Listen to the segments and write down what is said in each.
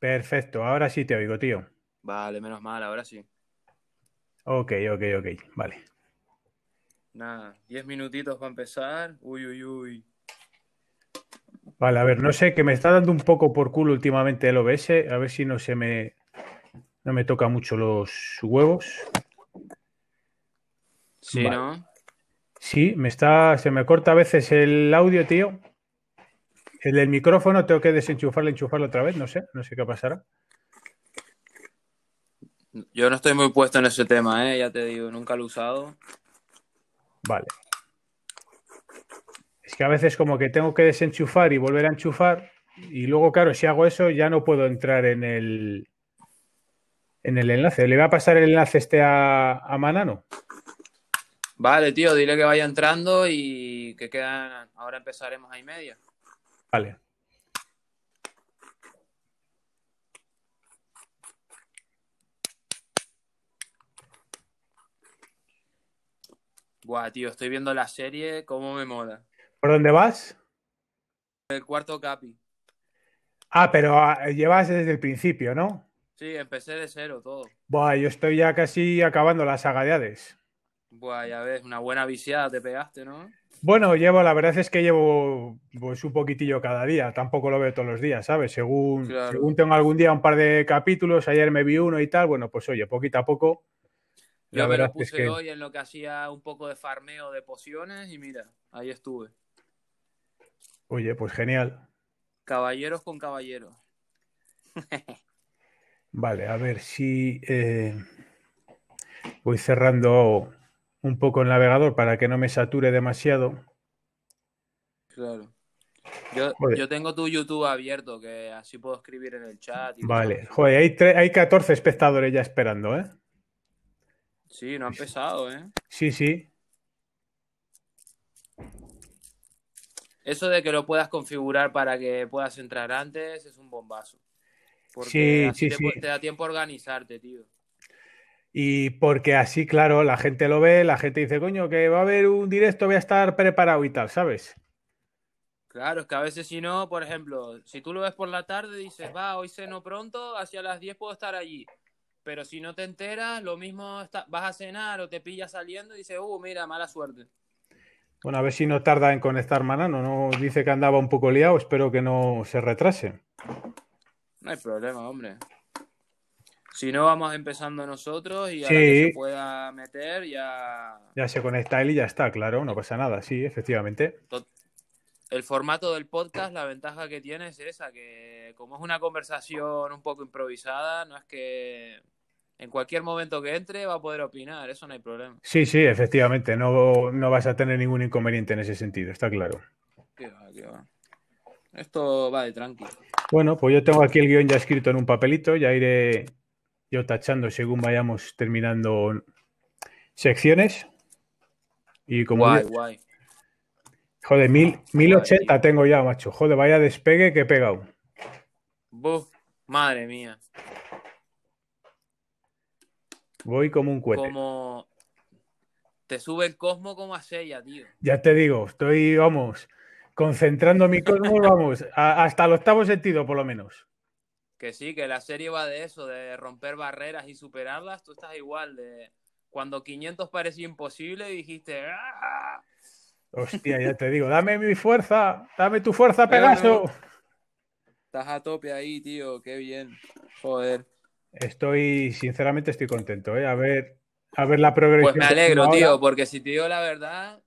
Perfecto, ahora sí te oigo, tío. Vale, menos mal, ahora sí. Ok, ok, ok, vale. Nada, 10 minutitos para empezar. Uy, uy, uy. Vale, a ver, no sé, que me está dando un poco por culo últimamente el OBS, a ver si no se me no me toca mucho los huevos. Sí, Vale. ¿no? Sí, me está, se me corta a veces el audio, tío. El del micrófono tengo que desenchufarlo, enchufarlo otra vez, no sé, no sé qué pasará. Yo no estoy muy puesto en ese tema, ¿eh? Ya te digo, nunca lo he usado. Vale. Es que a veces como que tengo que desenchufar y volver a enchufar y luego, claro, si hago eso ya no puedo entrar en el en el enlace. ¿Le va a pasar el enlace este a, a Manano? Vale, tío, dile que vaya entrando y que quedan. Ahora empezaremos a y media. Vale. Buah, tío, estoy viendo la serie, cómo me mola. ¿Por dónde vas? El cuarto capi. Ah, pero ah, llevas desde el principio, ¿no? Sí, empecé de cero todo. Buah, yo estoy ya casi acabando la saga de Hades. Buah, ya ves, una buena viciada te pegaste, ¿no? Bueno, llevo, la verdad es que llevo pues un poquitillo cada día, tampoco lo veo todos los días, ¿sabes? Según, Claro. según tengo algún día un par de capítulos, ayer me vi uno y tal, bueno, pues oye, poquito a poco. Yo me lo es puse que, hoy en lo que hacía un poco de farmeo de pociones y mira, ahí estuve. oye, pues genial. Caballeros con caballeros. Vale, a ver si eh, voy cerrando un poco el navegador para que no me sature demasiado. Claro. Yo, yo tengo tu YouTube abierto, que así puedo escribir en el chat. y Vale, joder, hay, tre- hay 14 espectadores ya esperando, ¿eh? Sí, no ha empezado, ¿eh? Sí, sí. Eso de que lo puedas configurar para que puedas entrar antes es un bombazo. Porque Sí, así sí, te, sí. te da tiempo a organizarte, tío. Y porque así, claro, la gente lo ve, la gente dice, coño, que va a haber un directo, voy a estar preparado y tal, ¿sabes? Claro, es que a veces si no, por ejemplo, si tú lo ves por la tarde, dices, va, hoy ceno pronto, hacia las 10 puedo estar allí. Pero si no te enteras, lo mismo está- vas a cenar o te pillas saliendo y dices, uh, mira, mala suerte. Bueno, a ver si no tarda en conectar Manano, ¿no? Dice que andaba un poco liado, espero que no se retrase. No hay problema, hombre. Si no, vamos empezando nosotros y a Sí. la que se pueda meter ya... Ya se conecta él y ya está, claro, no pasa nada, sí, efectivamente. El formato del podcast, la ventaja que tiene es esa, que como es una conversación un poco improvisada, no es que en cualquier momento que entre va a poder opinar, eso no hay problema. Sí, sí, efectivamente, no, no vas a tener ningún inconveniente en ese sentido, está claro. Qué va, qué va. Esto va de tranqui. Bueno, pues yo tengo aquí el guion ya escrito en un papelito, ya iré yo tachando según vayamos terminando secciones. Y como Guay, guay. joder, mil, 1080 tengo ya, macho. Joder, vaya despegue que he pegado. Buf, madre mía. Voy como un cohete. Como te sube el cosmo como a sella, tío. Ya te digo, estoy, vamos, concentrando mi cosmos, vamos, a- hasta el octavo sentido por lo menos. Que sí, que la serie va de eso, de romper barreras y superarlas. Tú estás igual, de cuando 500 parecía imposible, dijiste, "Ah". Hostia, ya te digo, dame mi fuerza, dame tu fuerza, Pegaso. estás a tope ahí, tío, qué bien. Joder. Estoy, sinceramente, estoy contento, ¿eh? A ver, a ver la progresión. Pues me alegro, tío, porque si te digo la verdad,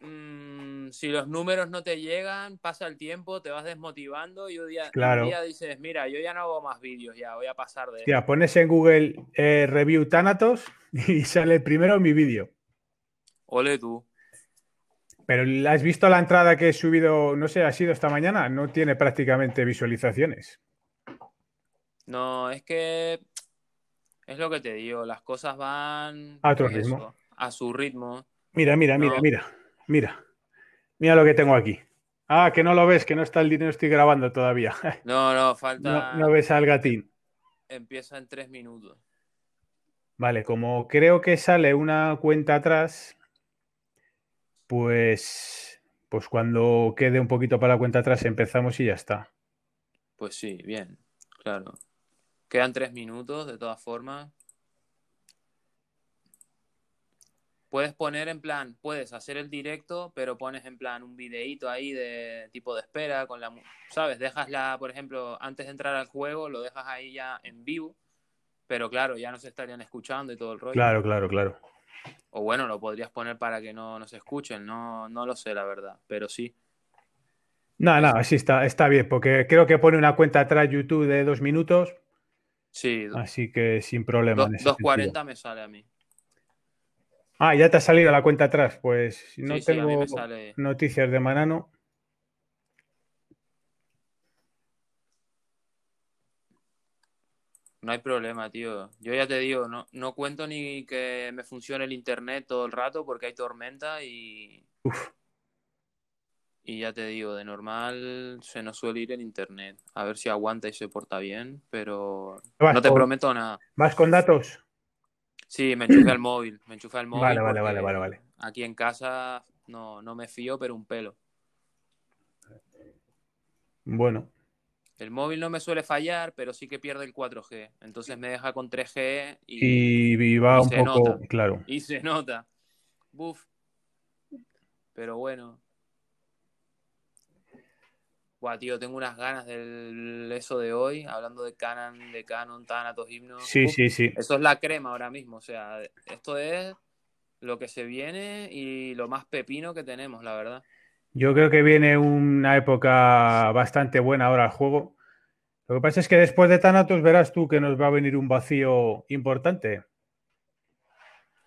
mm, si los números no te llegan, pasa el tiempo, te vas desmotivando y un día, un día dices, mira, yo ya no hago más vídeos, ya voy a pasar de... Hostia, pones en Google eh, review Thanatos y sale primero mi vídeo. Ole tú. Pero ¿has visto la entrada que he subido? No sé, ha sido esta mañana. No tiene prácticamente visualizaciones. No, es que es lo que te digo, las cosas van A otro ritmo. eso, a su ritmo. Mira, mira, mira, No. mira, mira. Mira lo que tengo aquí. Ah, que no lo ves, que no está el dinero, estoy grabando todavía. No, no, No, falta. no ves al gatín. Empieza en tres minutos. Vale, como creo que sale una cuenta atrás, pues, pues cuando quede un poquito para la cuenta atrás empezamos y ya está. Pues sí, bien. Claro. Quedan tres minutos, de todas formas. Puedes poner en plan, puedes hacer el directo, pero pones en plan un videíto ahí de tipo de espera con la, ¿sabes? Dejas la, por ejemplo, antes de entrar al juego, lo dejas ahí ya en vivo, pero claro, ya no se estarían escuchando y todo el rollo. Claro, claro, claro. O bueno, lo podrías poner para que no, no se escuchen, no, no lo sé, la verdad, pero sí. No, no, así está, está bien, porque creo que pone una cuenta atrás YouTube de dos minutos, Sí, así que sin problema. dos- en ese 2.40 me sale a mí. Ah, ya te ha salido la cuenta atrás. Pues no Sí, tengo sale. noticias de Manano. No hay problema, tío. Yo ya te digo, no, no cuento ni que me funcione el internet todo el rato porque hay tormenta y. Uf. Y ya te digo, de normal se nos suele ir el internet. A ver si aguanta y se porta bien, pero no te prometo nada. ¿Vas con datos? Sí, me enchufé al móvil. Me enchufé al móvil. Vale, vale, vale, vale, vale. Aquí en casa no, no me fío, pero un pelo. Bueno, El móvil no me suele fallar, pero sí que pierde el 4G. Entonces me deja con 3G y, y, y va y un se poco, nota. claro. y se nota. Buf. Pero bueno. Buah, tío, tengo unas ganas del eso de hoy, hablando de Canon, de Canon, Thanatos, himnos. Sí, Uf, sí, sí. Eso es la crema ahora mismo. O sea, esto es lo que se viene y lo más pepino que tenemos, la verdad. Yo creo que viene una época bastante buena ahora al juego. Lo que pasa es que después de Thanatos verás tú que nos va a venir un vacío importante.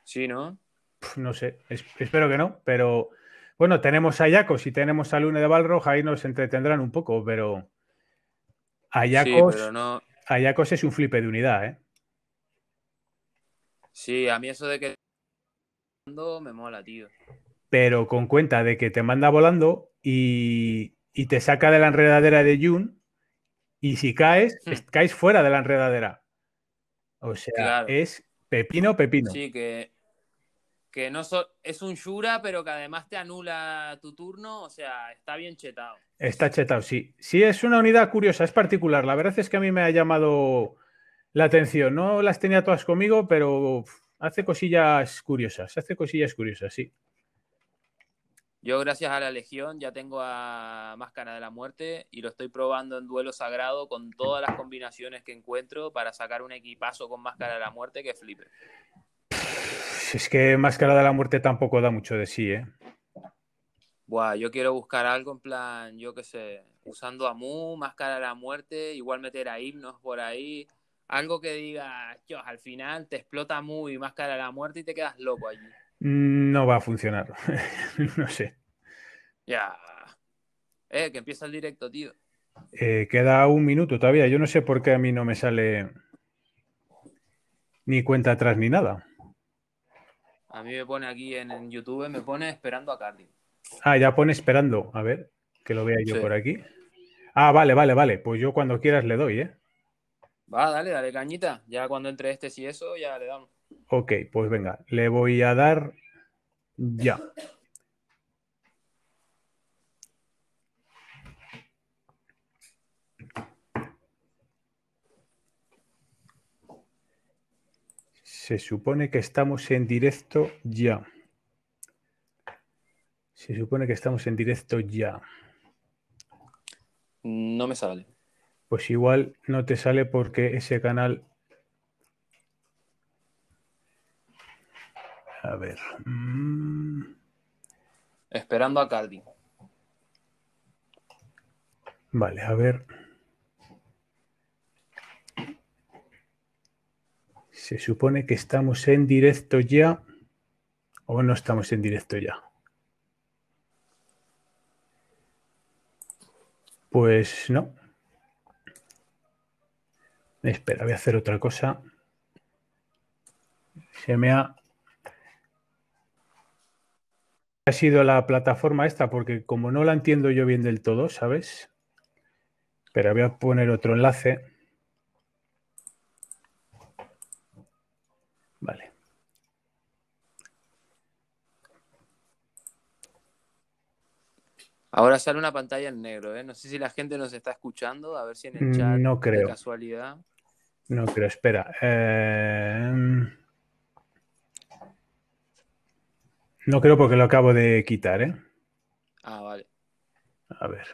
Sí, ¿no? No sé, es- espero que no, pero bueno, tenemos a Yacos y tenemos a Lune de Balrog, ahí nos entretendrán un poco, pero a Yacos, no. es un flipe de unidad, ¿eh? Sí, a mí eso de que me mola, tío. Pero con cuenta de que te manda volando y, y te saca de la enredadera de Jun y si caes, Hmm. es- caes fuera de la enredadera. O sea, Claro. es pepino, pepino. Sí, que, que no so- es un Shura, pero que además te anula tu turno, o sea, está bien chetado. Está chetado, sí. Sí, es una unidad curiosa, es particular. La verdad es que a mí me ha llamado la atención. No las tenía todas conmigo, pero hace cosillas curiosas. Hace cosillas curiosas, sí. Yo, gracias a la Legión, ya tengo a Máscara de la Muerte y lo estoy probando en duelo sagrado con todas las combinaciones que encuentro para sacar un equipazo con Máscara de la Muerte que flipe. Es que Máscara de la Muerte tampoco da mucho de sí, ¿eh? Buah, yo quiero buscar algo en plan, yo qué sé, usando a Mu, Máscara de la Muerte, igual meter a himnos por ahí. Algo que diga, "Chos, al final te explota Mu y Máscara de la Muerte y te quedas loco allí. No va a funcionar. no sé. Ya. Eh, que empieza el directo, tío. Eh, queda un minuto todavía. Yo no sé por qué a mí no me sale ni cuenta atrás ni nada. A mí me pone aquí en, en YouTube, me pone esperando a Cardi. Ah, ya pone esperando. A ver, que lo vea yo Sí. por aquí. Ah, vale, vale, vale. Pues yo cuando quieras le doy, ¿eh? Va, dale, dale cañita. Ya cuando entre este y eso, ya le damos. Ok, pues venga, le voy a dar ya. Se supone que estamos en directo ya. Se supone que estamos en directo ya. No me sale. Pues igual no te sale porque ese canal. A ver. mm, Esperando a Cardi. Vale, a ver. Se supone que estamos en directo ya. O no estamos en directo ya. Pues no. Espera, voy a hacer otra cosa. Se me ha... Ha sido la plataforma esta porque como no la entiendo yo bien del todo, ¿sabes? Pero voy a poner otro enlace. Vale. Ahora sale una pantalla en negro, ¿eh? No sé si la gente nos está escuchando, a ver si en el chat No creo. de casualidad. No creo, espera. Eh, No creo porque lo acabo de quitar, ¿eh? Ah, vale. A ver.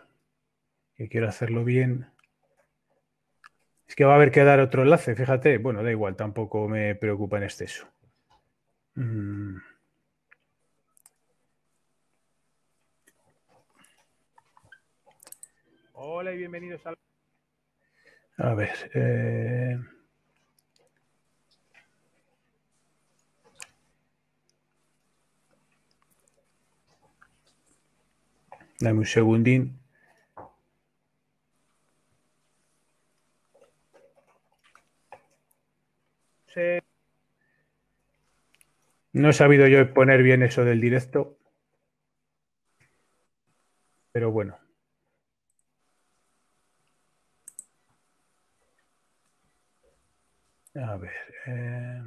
Que quiero hacerlo bien. Es que va a haber que dar otro enlace, fíjate. Bueno, da igual, tampoco me preocupa en exceso. Mm. Hola y bienvenidos a... A ver. eh, Dame un segundín. Sí. No he sabido yo poner bien eso del directo. Pero bueno. A ver. eh,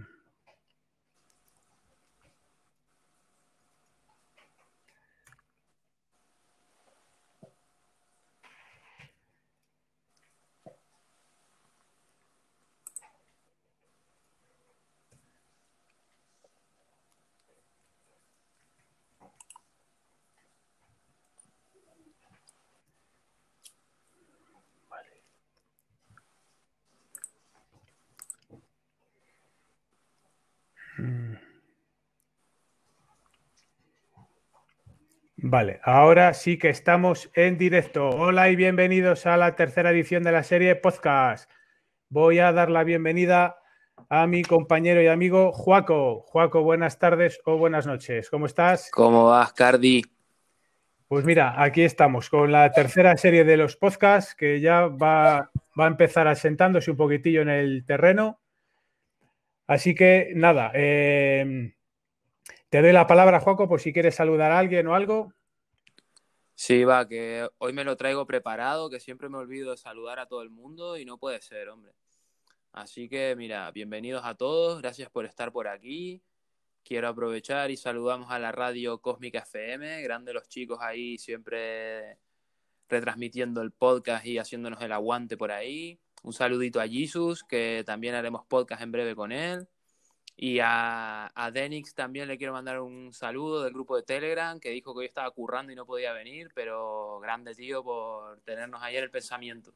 Vale, ahora sí que estamos en directo. Hola y bienvenidos a la tercera edición de la serie podcast. Voy a dar la bienvenida a mi compañero y amigo Juaco. Juaco, buenas tardes o buenas noches. ¿Cómo estás? ¿Cómo vas, Cardi? Pues mira, aquí estamos con la tercera serie de los podcasts que ya va, va a empezar asentándose un poquitillo en el terreno. Así que nada, eh, te doy la palabra, Juaco, por si quieres saludar a alguien o algo. Sí, va, que hoy me lo traigo preparado, que siempre me olvido de saludar a todo el mundo y no puede ser, hombre. Así que, mira, bienvenidos a todos, gracias por estar por aquí. Quiero aprovechar y saludamos a la radio Cósmica FM, grande los chicos ahí siempre retransmitiendo el podcast y haciéndonos el aguante por ahí. Un saludito a Jesus, que también haremos podcast en breve con él. Y a, a Denix también le quiero mandar un saludo del grupo de Telegram, que dijo que hoy estaba currando y no podía venir, pero grande tío por tenernos ayer el pensamiento.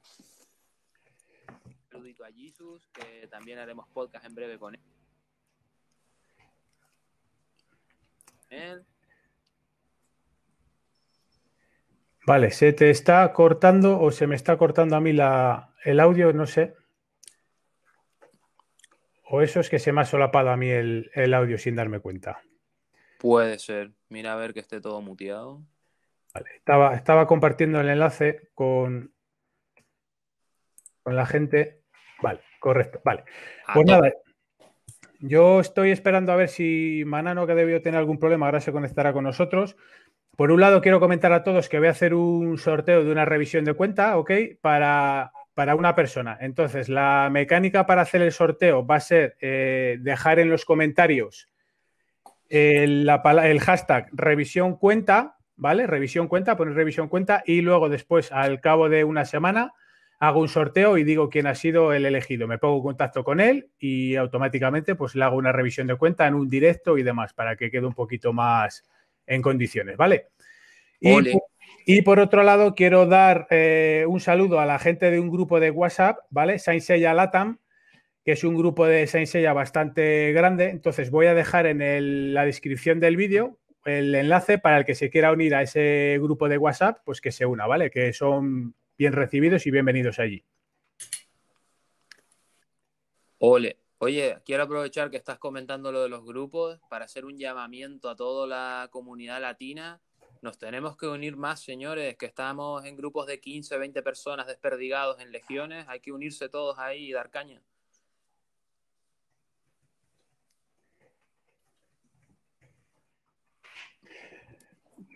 Un saludito a Jesus, que también haremos podcast en breve con él. Vale, ¿se te está cortando o se me está cortando a mí la, el audio? No sé. O eso es que se me ha solapado a mí el, el audio sin darme cuenta. Puede ser. Mira a ver que esté todo muteado. Vale, estaba, estaba compartiendo el enlace con, con la gente. Vale, correcto. Vale. Pues nada, yo estoy esperando a ver si Manano, que debió tener algún problema, ahora se conectará con nosotros. Por un lado, quiero comentar a todos que voy a hacer un sorteo de una revisión de cuenta, ¿ok? Para, para una persona. Entonces, la mecánica para hacer el sorteo va a ser eh, dejar en los comentarios el, la pala- el hashtag revisión cuenta, ¿vale? Revisión cuenta, poner revisión cuenta y luego después, al cabo de una semana, hago un sorteo y digo quién ha sido el elegido. Me pongo en contacto con él y automáticamente pues le hago una revisión de cuenta en un directo y demás para que quede un poquito más en condiciones, ¿vale? Y, y por otro lado, quiero dar eh, un saludo a la gente de un grupo de WhatsApp, ¿vale? Saint Seiya Latam, que es un grupo de Saint Seiya bastante grande. Entonces voy a dejar en la descripción del vídeo el enlace para el que se quiera unir a ese grupo de WhatsApp, pues que se una, ¿vale? Que son bien recibidos y bienvenidos allí. Ole. Oye, quiero aprovechar que estás comentando lo de los grupos para hacer un llamamiento a toda la comunidad latina. Nos tenemos que unir más, señores, que estamos en grupos de 15, 20 personas desperdigados en legiones. Hay que unirse todos ahí y dar caña.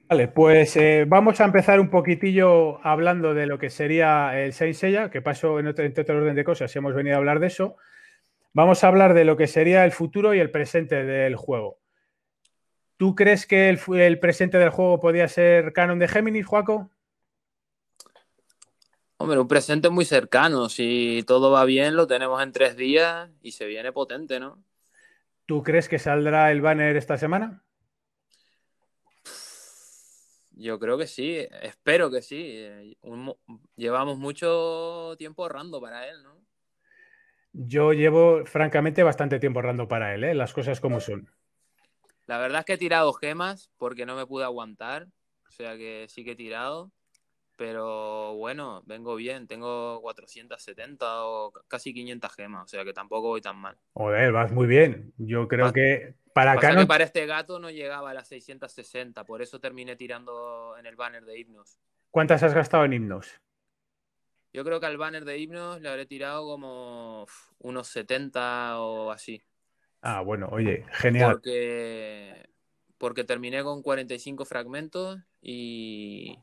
Vale, pues eh, vamos a empezar un poquitillo hablando de lo que sería el Saint Seiya, que pasó en otro, entre otro orden de cosas, hemos venido a hablar de eso. Vamos a hablar de lo que sería el futuro y el presente del juego. ¿Tú crees que el, el presente del juego podía ser canon de Géminis, Juaco? Hombre, un presente muy cercano. Si todo va bien, lo tenemos en tres días y se viene potente, ¿no? ¿Tú crees que saldrá el banner esta semana? Yo creo que sí, espero que sí. llevamos mucho tiempo ahorrando para él, ¿no? Yo llevo, francamente, bastante tiempo ahorrando para él, ¿eh? las cosas como son. La verdad es que he tirado gemas porque no me pude aguantar. O sea que sí que he tirado. Pero bueno, vengo bien, tengo 470 o casi 500 gemas, o sea que tampoco voy tan mal. Joder, vas muy bien. Yo creo que para acá no... para este gato no llegaba a las 660, por eso terminé tirando en el banner de himnos. ¿Cuántas has gastado en himnos? Yo creo que al banner de himnos le habré tirado como unos 70 o así. Ah, bueno, oye, genial. Porque, porque terminé con 45 fragmentos y,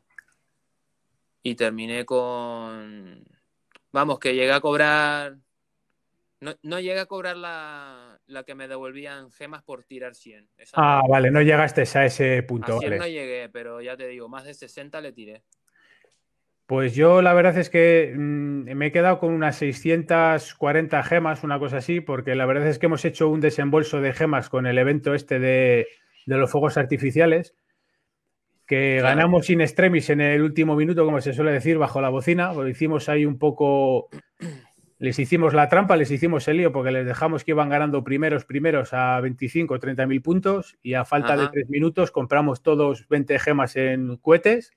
y terminé con... Vamos, que llegué a cobrar... No, no llegué a cobrar la, la, que me devolvían gemas por tirar 100. ah, vale, no llegaste a ese punto. A 100 no llegué, pero ya te digo, más de 60 le tiré. Pues yo la verdad es que mm, me he quedado con unas 640 gemas, una cosa así, porque la verdad es que hemos hecho un desembolso de gemas con el evento este de, de los fuegos artificiales que ganamos sin extremis en el último minuto, como se suele decir, bajo la bocina. Lo hicimos ahí un poco. Les hicimos la trampa, les hicimos el lío porque les dejamos que iban ganando primeros, primeros a 25 o 30 mil puntos y a falta de tres minutos compramos todos 20 gemas en cohetes,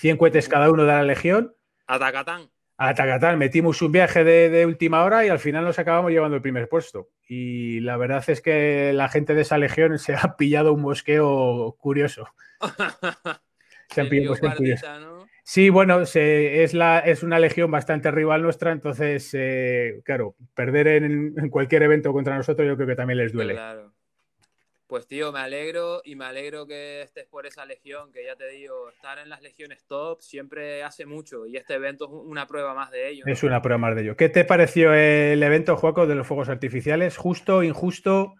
100 cohetes cada uno de la Legión. Atacatán. Atacatán. Metimos un viaje de, de, última hora y al final nos acabamos llevando el primer puesto. Y la verdad es que la gente de esa Legión se ha pillado un mosqueo curioso. Sí, bueno, es, la, es una legión bastante rival nuestra, entonces, eh, claro, perder en, cualquier evento contra nosotros yo creo que también les duele. Pues tío, me alegro y me alegro que estés por esa legión, que ya te digo, estar en las legiones top siempre hace mucho y este evento es una prueba más de ello. Es una prueba más de ello. ¿Qué te pareció el evento, Juaco, de los fuegos artificiales? ¿Justo, injusto?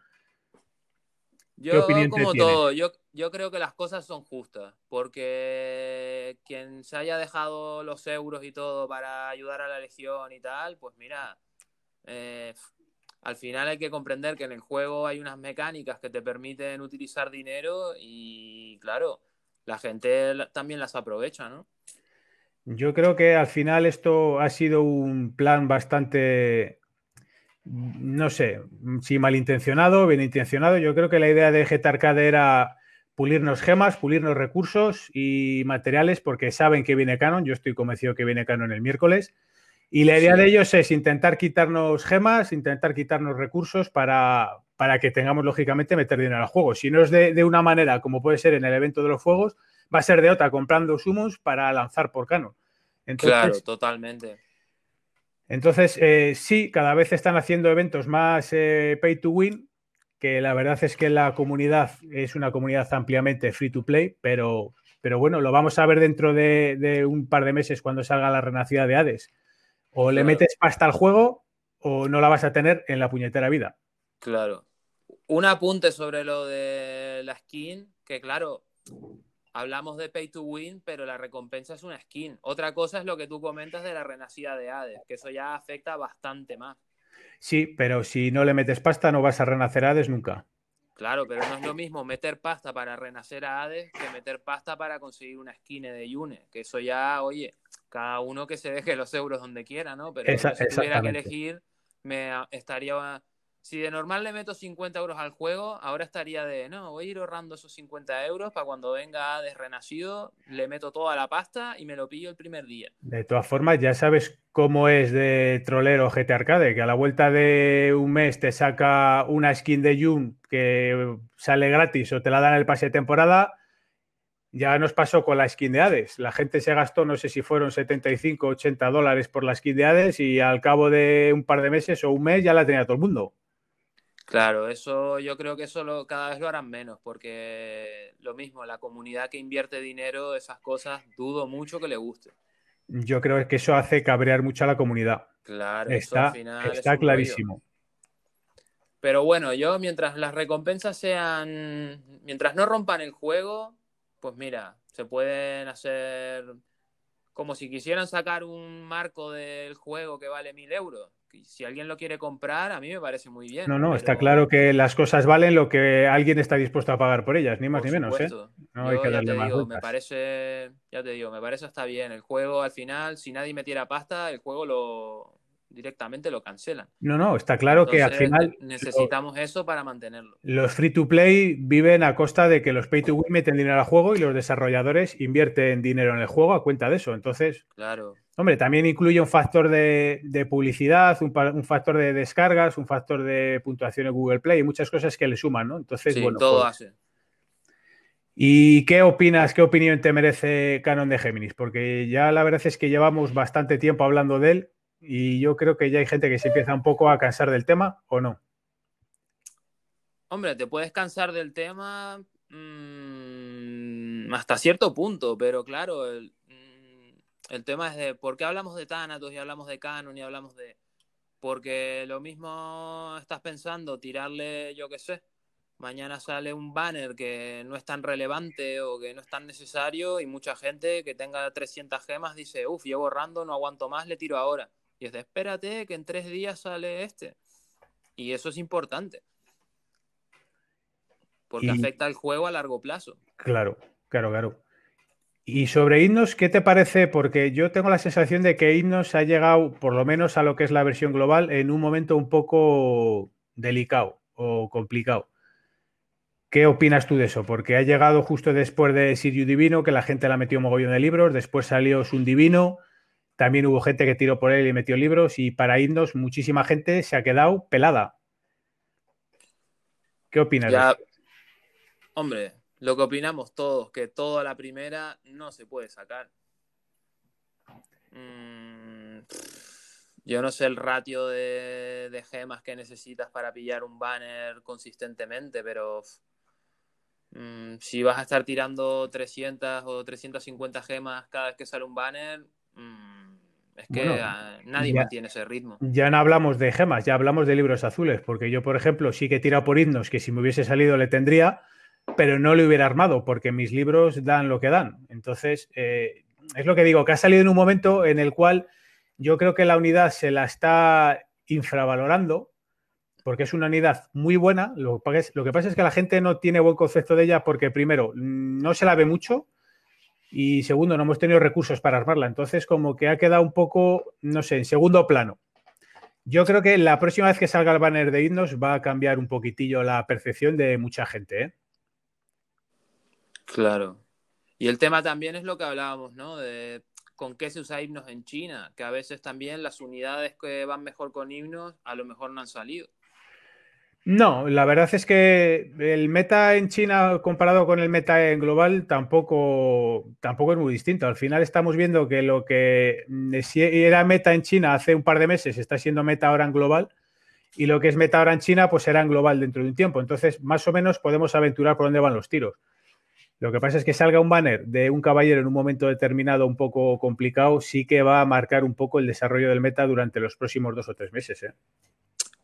Yo, como todo, yo, yo creo que las cosas son justas, porque quien se haya dejado los euros y todo para ayudar a la Legión y tal, pues mira, eh, al final hay que comprender que en el juego hay unas mecánicas que te permiten utilizar dinero y claro, la gente también las aprovecha, ¿no? Yo creo que al final esto ha sido un plan bastante no sé, si malintencionado bien intencionado, yo creo que la idea de Jet Arcade era pulirnos gemas, pulirnos recursos y materiales porque saben que viene Canon, yo estoy convencido que viene Canon el miércoles, y la idea de ellos es intentar quitarnos gemas, intentar quitarnos recursos para, para que tengamos lógicamente meter dinero al juego. Si no es de, una manera como puede ser en el evento de los juegos, va a ser de otra, comprando sumos para lanzar por Canon. claro, totalmente. Entonces, eh, sí, cada vez están haciendo eventos más eh, pay to win, que la verdad es que la comunidad es una comunidad ampliamente free to play, pero, pero bueno, lo vamos a ver dentro de, un par de meses cuando salga la renacida de Hades. O le metes pasta al juego o no la vas a tener en la puñetera vida. Claro. Un apunte sobre lo de la skin, que claro, hablamos de pay to win, pero la recompensa es una skin. Otra cosa es lo que tú comentas de la renacida de Hades, que eso ya afecta bastante más. Sí, pero si no le metes pasta no vas a renacer Hades nunca. Claro, pero no es lo mismo meter pasta para renacer a Hades que meter pasta para conseguir una skin de Yune, que eso ya, oye, cada uno que se deje los euros donde quiera, ¿no? Pero si tuviera que elegir, me estaría si de normal le meto 50 euros al juego, ahora estaría de, no, voy a ir ahorrando esos 50 euros para cuando venga de Renacido, le meto toda la pasta y me lo pillo el primer día. De todas formas, ya sabes cómo es de trolero GT Arcade, que a la vuelta de un mes te saca una skin de June que sale gratis o te la dan el pase de temporada. Ya nos pasó con la skin de Hades. La gente se gastó, no sé si fueron 75 o 80 dólares por la skin de Hades y al cabo de un par de meses o un mes ya la tenía todo el mundo. Claro, eso yo creo que eso cada vez lo harán menos, porque lo mismo, la comunidad que invierte dinero, esas cosas, dudo mucho que le guste. Yo creo que eso hace cabrear mucho a la comunidad. Claro, está, está clarísimo. Pero bueno, yo mientras las recompensas sean. Mientras no rompan el juego, pues mira, se pueden hacer como si quisieran sacar un marco del juego que vale mil euros. Si alguien lo quiere comprar, a mí me parece muy bien. No, no, está claro que las cosas valen lo que alguien está dispuesto a pagar por ellas, ni más ni menos, ¿eh? No hay que darle más me parece, ya te digo, me parece está bien. El juego al final, si nadie metiera pasta, el juego lo, directamente lo cancelan. No, no, está claro que al final. Necesitamos eso para mantenerlo. Los free to play viven a costa de que los pay to win meten dinero al juego y los desarrolladores invierten dinero en el juego a cuenta de eso. Entonces. Claro. Hombre, también incluye un factor de, publicidad, un, factor de descargas, un factor de puntuación en Google Play y muchas cosas que le suman, ¿no? Entonces, sí, bueno. Todo pues hace. ¿Y qué opinas, qué opinión te merece Canon de Géminis? Porque ya la verdad es que llevamos bastante tiempo hablando de él y yo creo que ya hay gente que se empieza un poco a cansar del tema, ¿o no? Hombre, te puedes cansar del tema mm, hasta cierto punto, pero claro, mm, el, tema es de por qué hablamos de Thanatos y hablamos de Canon y hablamos de... Porque lo mismo estás pensando tirarle, yo qué sé, mañana sale un banner que no es tan relevante o que no es tan necesario y mucha gente que tenga 300 gemas dice, uff, llevo borrando, no aguanto más, le tiro ahora. Y es de espérate que en tres días sale este. Y eso es importante. Porque afecta al juego a largo plazo. Claro, claro, claro. Y sobre Himnos, ¿qué te parece? Porque yo tengo la sensación de que Himnos ha llegado, por lo menos a lo que es la versión global, en un momento un poco delicado o complicado. ¿Qué opinas tú de eso? Porque ha llegado justo después de Sirio Divino, que la gente la metió mogollón de libros, después salió Sun Divino, también hubo gente que tiró por él y metió libros y para irnos muchísima gente se ha quedado pelada. ¿Qué opinas? Ya, hombre, lo que opinamos todos, que toda la primera no se puede sacar. Mm, yo no sé el ratio de, gemas que necesitas para pillar un banner consistentemente, pero mm, si vas a estar tirando 300 o 350 gemas cada vez que sale un banner, mm, es que nadie mantiene ese ritmo. Ya no hablamos de gemas, ya hablamos de libros azules, porque yo, por ejemplo, sí que he tirado por himnos que si me hubiese salido le tendría, pero no le hubiera armado, porque mis libros dan lo que dan. Entonces, eh, es lo que digo, que ha salido en un momento en el cual yo creo que la unidad se la está infravalorando, porque es una unidad muy buena. Lo lo que pasa es que la gente no tiene buen concepto de ella porque, primero, no se la ve mucho y segundo, no hemos tenido recursos para armarla. Entonces, como que ha quedado un poco, no sé, en segundo plano. Yo creo que la próxima vez que salga el banner de himnos va a cambiar un poquitillo la percepción de mucha gente. ¿eh? Claro. Y el tema también es lo que hablábamos, ¿no? De con qué se usa himnos en China, que a veces también las unidades que van mejor con himnos a lo mejor no han salido. No, la verdad es que el meta en China comparado con el meta en global tampoco, tampoco es muy distinto. Al final estamos viendo que lo que era meta en China hace un par de meses está siendo meta ahora en global y lo que es meta ahora en China pues será en global dentro de un tiempo. Entonces, más o menos podemos aventurar por dónde van los tiros. Lo que pasa es que salga un banner de un caballero en un momento determinado un poco complicado, sí que va a marcar un poco el desarrollo del meta durante los próximos dos o tres meses. ¿eh?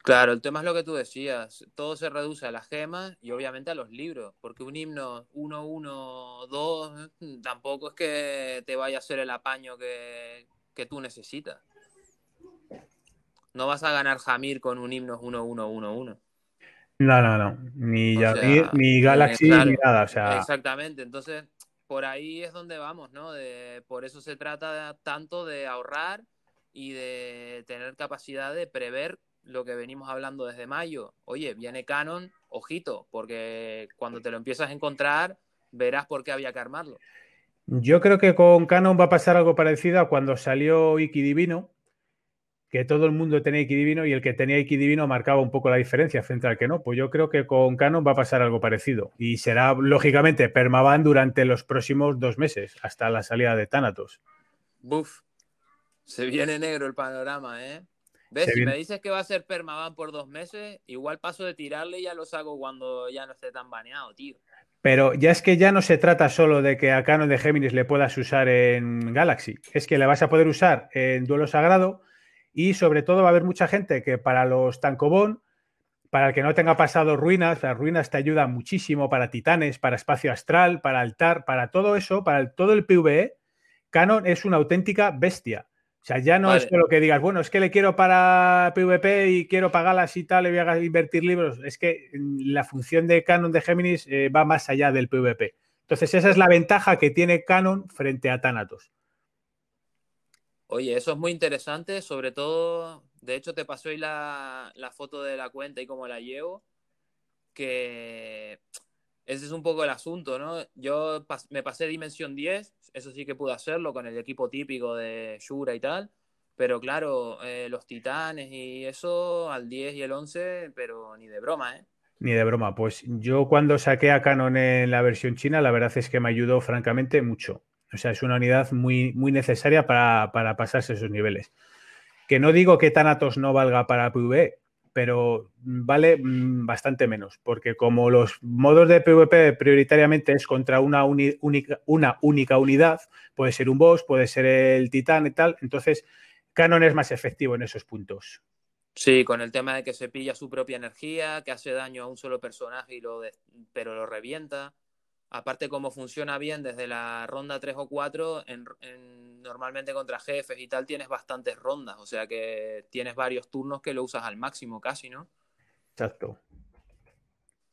Claro, el tema es lo que tú decías, todo se reduce a las gemas y obviamente a los libros, porque un himno 1, 1, 2 tampoco es que te vaya a hacer el apaño que, tú necesitas. No vas a ganar Jamir con un himno 1, 1, 1, 1. No, no, no. Ni, ni Galaxy, ni nada. Exactamente. Entonces, por ahí es donde vamos, ¿no? De, por eso se trata tanto de ahorrar y de tener capacidad de prever lo que venimos hablando desde mayo. Oye, viene Canon, ojito, porque cuando te lo empiezas a encontrar, verás por qué había que armarlo. Yo creo que con Canon va a pasar algo parecido a cuando salió Iki Divino, que todo el mundo tenía Iki Divino y el que tenía Iki Divino marcaba un poco la diferencia frente al que no. Pues yo creo que con Canon va a pasar algo parecido y será, lógicamente, permaban durante los próximos dos meses, hasta la salida de Thanatos. Buf, se viene negro el panorama, ¿eh? ¿Ves? Si me dices que va a ser permaban por dos meses, igual paso de tirarle y ya lo saco cuando ya no esté tan baneado, tío. Pero ya es que ya no se trata solo de que a Canon de Géminis le puedas usar en Galaxy, es que le vas a poder usar en duelo sagrado y sobre todo va a haber mucha gente que para los Tancobón para el que no tenga pasado ruinas, las ruinas te ayudan muchísimo para titanes, para espacio astral, para altar, para todo eso, para todo el PvE. Canon es una auténtica bestia. O sea, ya no es lo que digas, bueno, es que le quiero para PvP y quiero pagarlas y tal, y voy a invertir libros. Es que mm, la función de Canon de Géminis eh, va más allá del PvP. Entonces, esa es la ventaja que tiene Canon frente a Thanatos. Oye, eso es muy interesante, sobre todo, de hecho te pasó ahí la, foto de la cuenta y cómo la llevo, que ese es un poco el asunto, ¿no? Yo me pasé Dimensión 10, eso sí que pude hacerlo con el equipo típico de Shura y tal, pero claro, eh, los titanes y eso al 10 y el 11, pero ni de broma, ¿eh? Ni de broma. Pues yo cuando saqué a Canon en la versión china, la verdad es que me ayudó francamente mucho. O sea, es una unidad muy, muy necesaria para, pasarse esos niveles. Que no digo que Thanatos no valga para PvE, pero vale mm, bastante menos, porque como los modos de PvP prioritariamente es contra una, única, una única unidad, puede ser un boss, puede ser el titán y tal, entonces Canon es más efectivo en esos puntos. Sí, con el tema de que se pilla su propia energía, que hace daño a un solo personaje, y lo pero lo revienta. Aparte, como funciona bien desde la ronda 3 o 4, en, normalmente contra jefes y tal tienes bastantes rondas, o sea que tienes varios turnos que lo usas al máximo casi, ¿no? Exacto.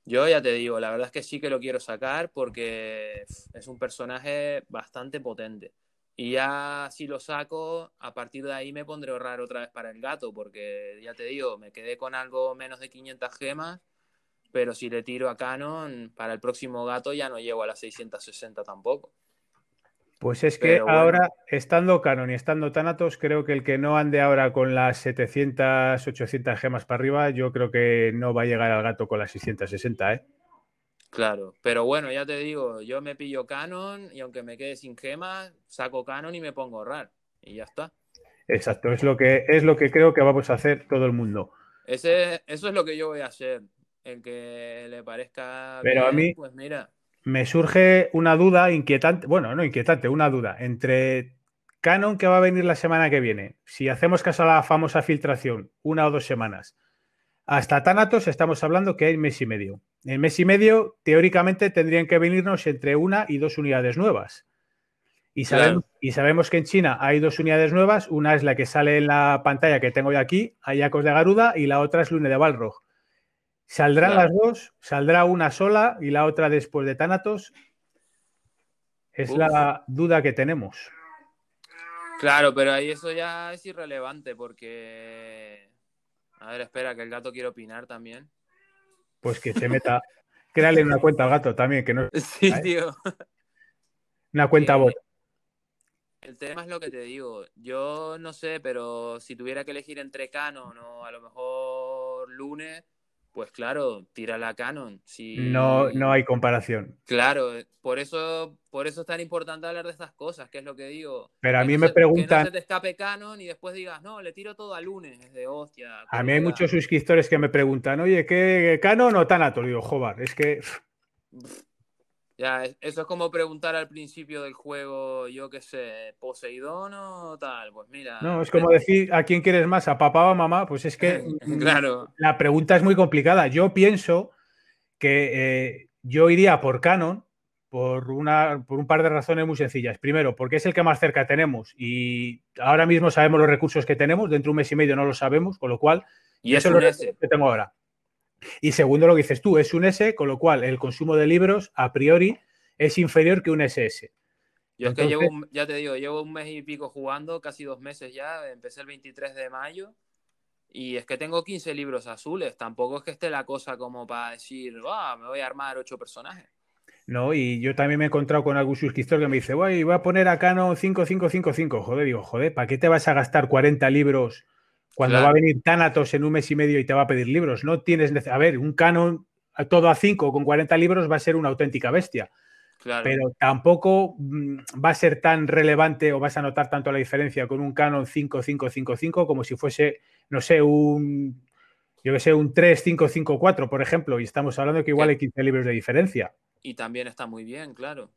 Yo ya te digo, la verdad es que sí que lo quiero sacar porque es un personaje bastante potente. Y ya si lo saco, a partir de ahí me pondré a ahorrar otra vez para el gato, porque ya te digo, me quedé con algo menos de 500 gemas, pero si le tiro a Canon, para el próximo gato ya no llego a las 660 tampoco. Pues es que ahora, estando Canon y estando Thanatos, creo que el que no ande ahora con las 700, 800 gemas para arriba, yo creo que no va a llegar al gato con las 660, ¿eh? Claro, pero bueno, ya te digo, yo me pillo Canon y aunque me quede sin gemas, saco Canon y me pongo a ahorrar. Y ya está. Exacto, es lo que, es lo que creo que vamos a hacer todo el mundo. Ese, eso es lo que yo voy a hacer. El que le parezca. Pero a mí. Pues mira. Me surge una duda inquietante. Bueno, no inquietante, una duda. Entre Canon que va a venir la semana que viene, si hacemos caso a la famosa filtración, una o dos semanas, hasta Thanatos estamos hablando que hay mes y medio. En mes y medio, teóricamente, tendrían que venirnos entre una y dos unidades nuevas. Y sabemos, y sabemos que en China hay dos unidades nuevas. Una es la que sale en la pantalla que tengo yo aquí, Ayacos de Garuda, y la otra es Lune de Balrog. ¿Saldrán las dos? ¿Saldrá una sola y la otra después de Thanatos? Es la duda que tenemos. Claro, pero ahí eso ya es irrelevante porque a ver, espera, que el gato quiere opinar también. Pues que se meta. Créale una cuenta al gato también, que no. Sí, tío. Una cuenta bot. El tema es lo que te digo. Yo no sé, pero si tuviera que elegir entre Canon o a lo mejor lunes, pues claro, tira la Canon. Si... No, no hay comparación. Claro, por eso, por eso es tan importante hablar de estas cosas, que es lo que digo. Pero a mí me preguntan. Que no se te escape Canon y después digas, no, le tiro todo a lunes, es de hostia. A mí hay muchos suscriptores que me preguntan, oye, ¿qué Canon o Thanatos? Digo, joder, es que. Ya, eso es como preguntar al principio del juego, yo qué sé, Poseidón o tal. Pues mira. No, es como decir a quién quieres más, a papá o a mamá. Pues es que claro. la pregunta es muy complicada. Yo pienso que eh, yo iría por Canon por, una, por un par de razones muy sencillas. Primero, porque es el que más cerca tenemos y ahora mismo sabemos los recursos que tenemos, dentro de un mes y medio no lo sabemos, con lo cual. Y eso es lo que tengo ahora. Y segundo, lo que dices tú, es un S, con lo cual el consumo de libros a priori es inferior que un SS. Yo es que llevo, ya te digo, llevo un mes y pico jugando, casi dos meses ya, empecé el 23 de mayo y es que tengo 15 libros azules, tampoco es que esté la cosa como para decir, me voy a armar ocho personajes. No, y yo también me he encontrado con algún suscriptor que me dice, voy, voy a poner a Canon 5555. Joder, digo, joder, ¿para qué te vas a gastar 40 libros cuando va a venir Thanatos en un mes y medio y te va a pedir libros. No tienes. A ver, un canon todo a 5 con 40 libros va a ser una auténtica bestia. Pero tampoco mm, va a ser tan relevante o vas a notar tanto la diferencia con un Canon 5555 como si fuese, no sé, un. Yo que sé, un 3554, por ejemplo, y estamos hablando que igual hay 15 libros de diferencia. Y también está muy bien, claro.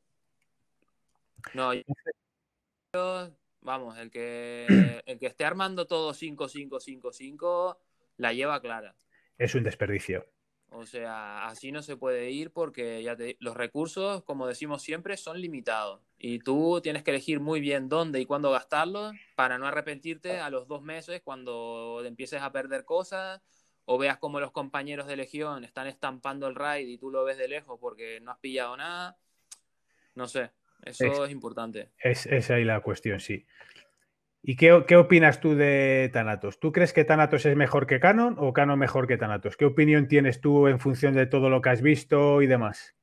No, yo Vamos, el que, el que esté armando todo 5-5-5-5 la lleva clara. Es un desperdicio. O sea, así no se puede ir porque ya los recursos, como decimos siempre, son limitados. Y tú tienes que elegir muy bien dónde y cuándo gastarlos para no arrepentirte a los dos meses cuando empieces a perder cosas o veas como los compañeros de Legión están estampando el raid y tú lo ves de lejos porque no has pillado nada. No sé, eso es, importante. Es, es, ahí la cuestión, sí. ¿Y qué, qué, opinas tú de Thanatos? ¿Tú crees que Thanatos es mejor que Canon o Canon mejor que Thanatos? ¿Qué opinión tienes tú en función de todo lo que has visto y demás?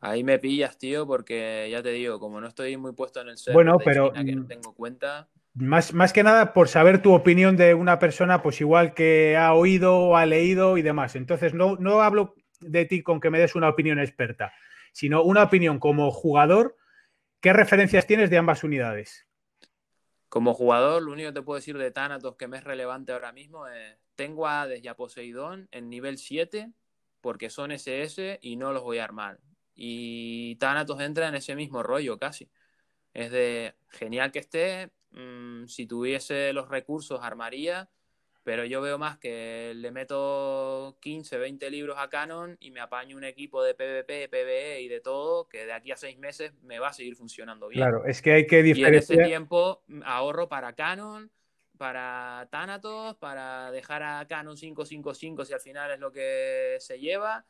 Ahí me pillas, tío, porque ya te digo, como no estoy muy puesto en el server bueno, pero, que no mm, tengo cuenta. Más, más, que nada por saber tu opinión de una persona, pues igual que ha oído o ha leído y demás. Entonces, no, no hablo de ti con que me des una opinión experta, sino una opinión como jugador. ¿Qué referencias tienes de ambas unidades? Como jugador, lo único que te puedo decir de Thanatos que me es relevante ahora mismo es tengo a Hades y a Poseidón en nivel 7 porque son SS y no los voy a armar. Y Thanatos entra en ese mismo rollo casi. Es de genial que esté, mm, si tuviese los recursos armaría, pero yo veo más que le meto 15, 20 libros a Canon y me apaño un equipo de PvP, PvE y de todo, que de aquí a seis meses me va a seguir funcionando bien. Claro, es que hay que diferenciar. Y en ese tiempo mm, ahorro para Canon, para Thanatos, para dejar a Canon 555 si al final es lo que se lleva.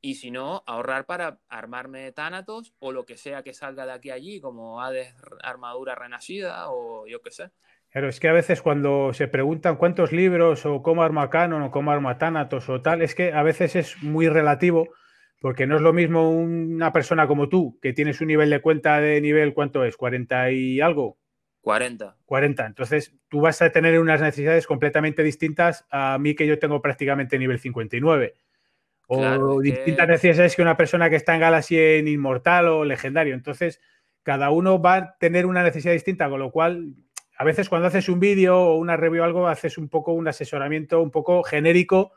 Y si no, ahorrar para armarme Thanatos o lo que sea que salga de aquí a allí, como Hades armadura renacida o yo qué sé. Pero es que a veces cuando se preguntan cuántos libros o cómo arma Canon o cómo arma Thanatos o tal, es que a veces es muy relativo porque no es lo mismo una persona como tú que tienes un nivel de cuenta de nivel, ¿cuánto es? ¿40 y algo? 40. 40. Entonces tú vas a tener unas necesidades completamente distintas a mí que yo tengo prácticamente nivel 59. O distintas necesidades que una persona que está en Galaxy en Inmortal o Legendario. Entonces cada uno va a tener una necesidad distinta, con lo cual a veces cuando haces un vídeo o una review o algo, haces un poco un asesoramiento un poco genérico,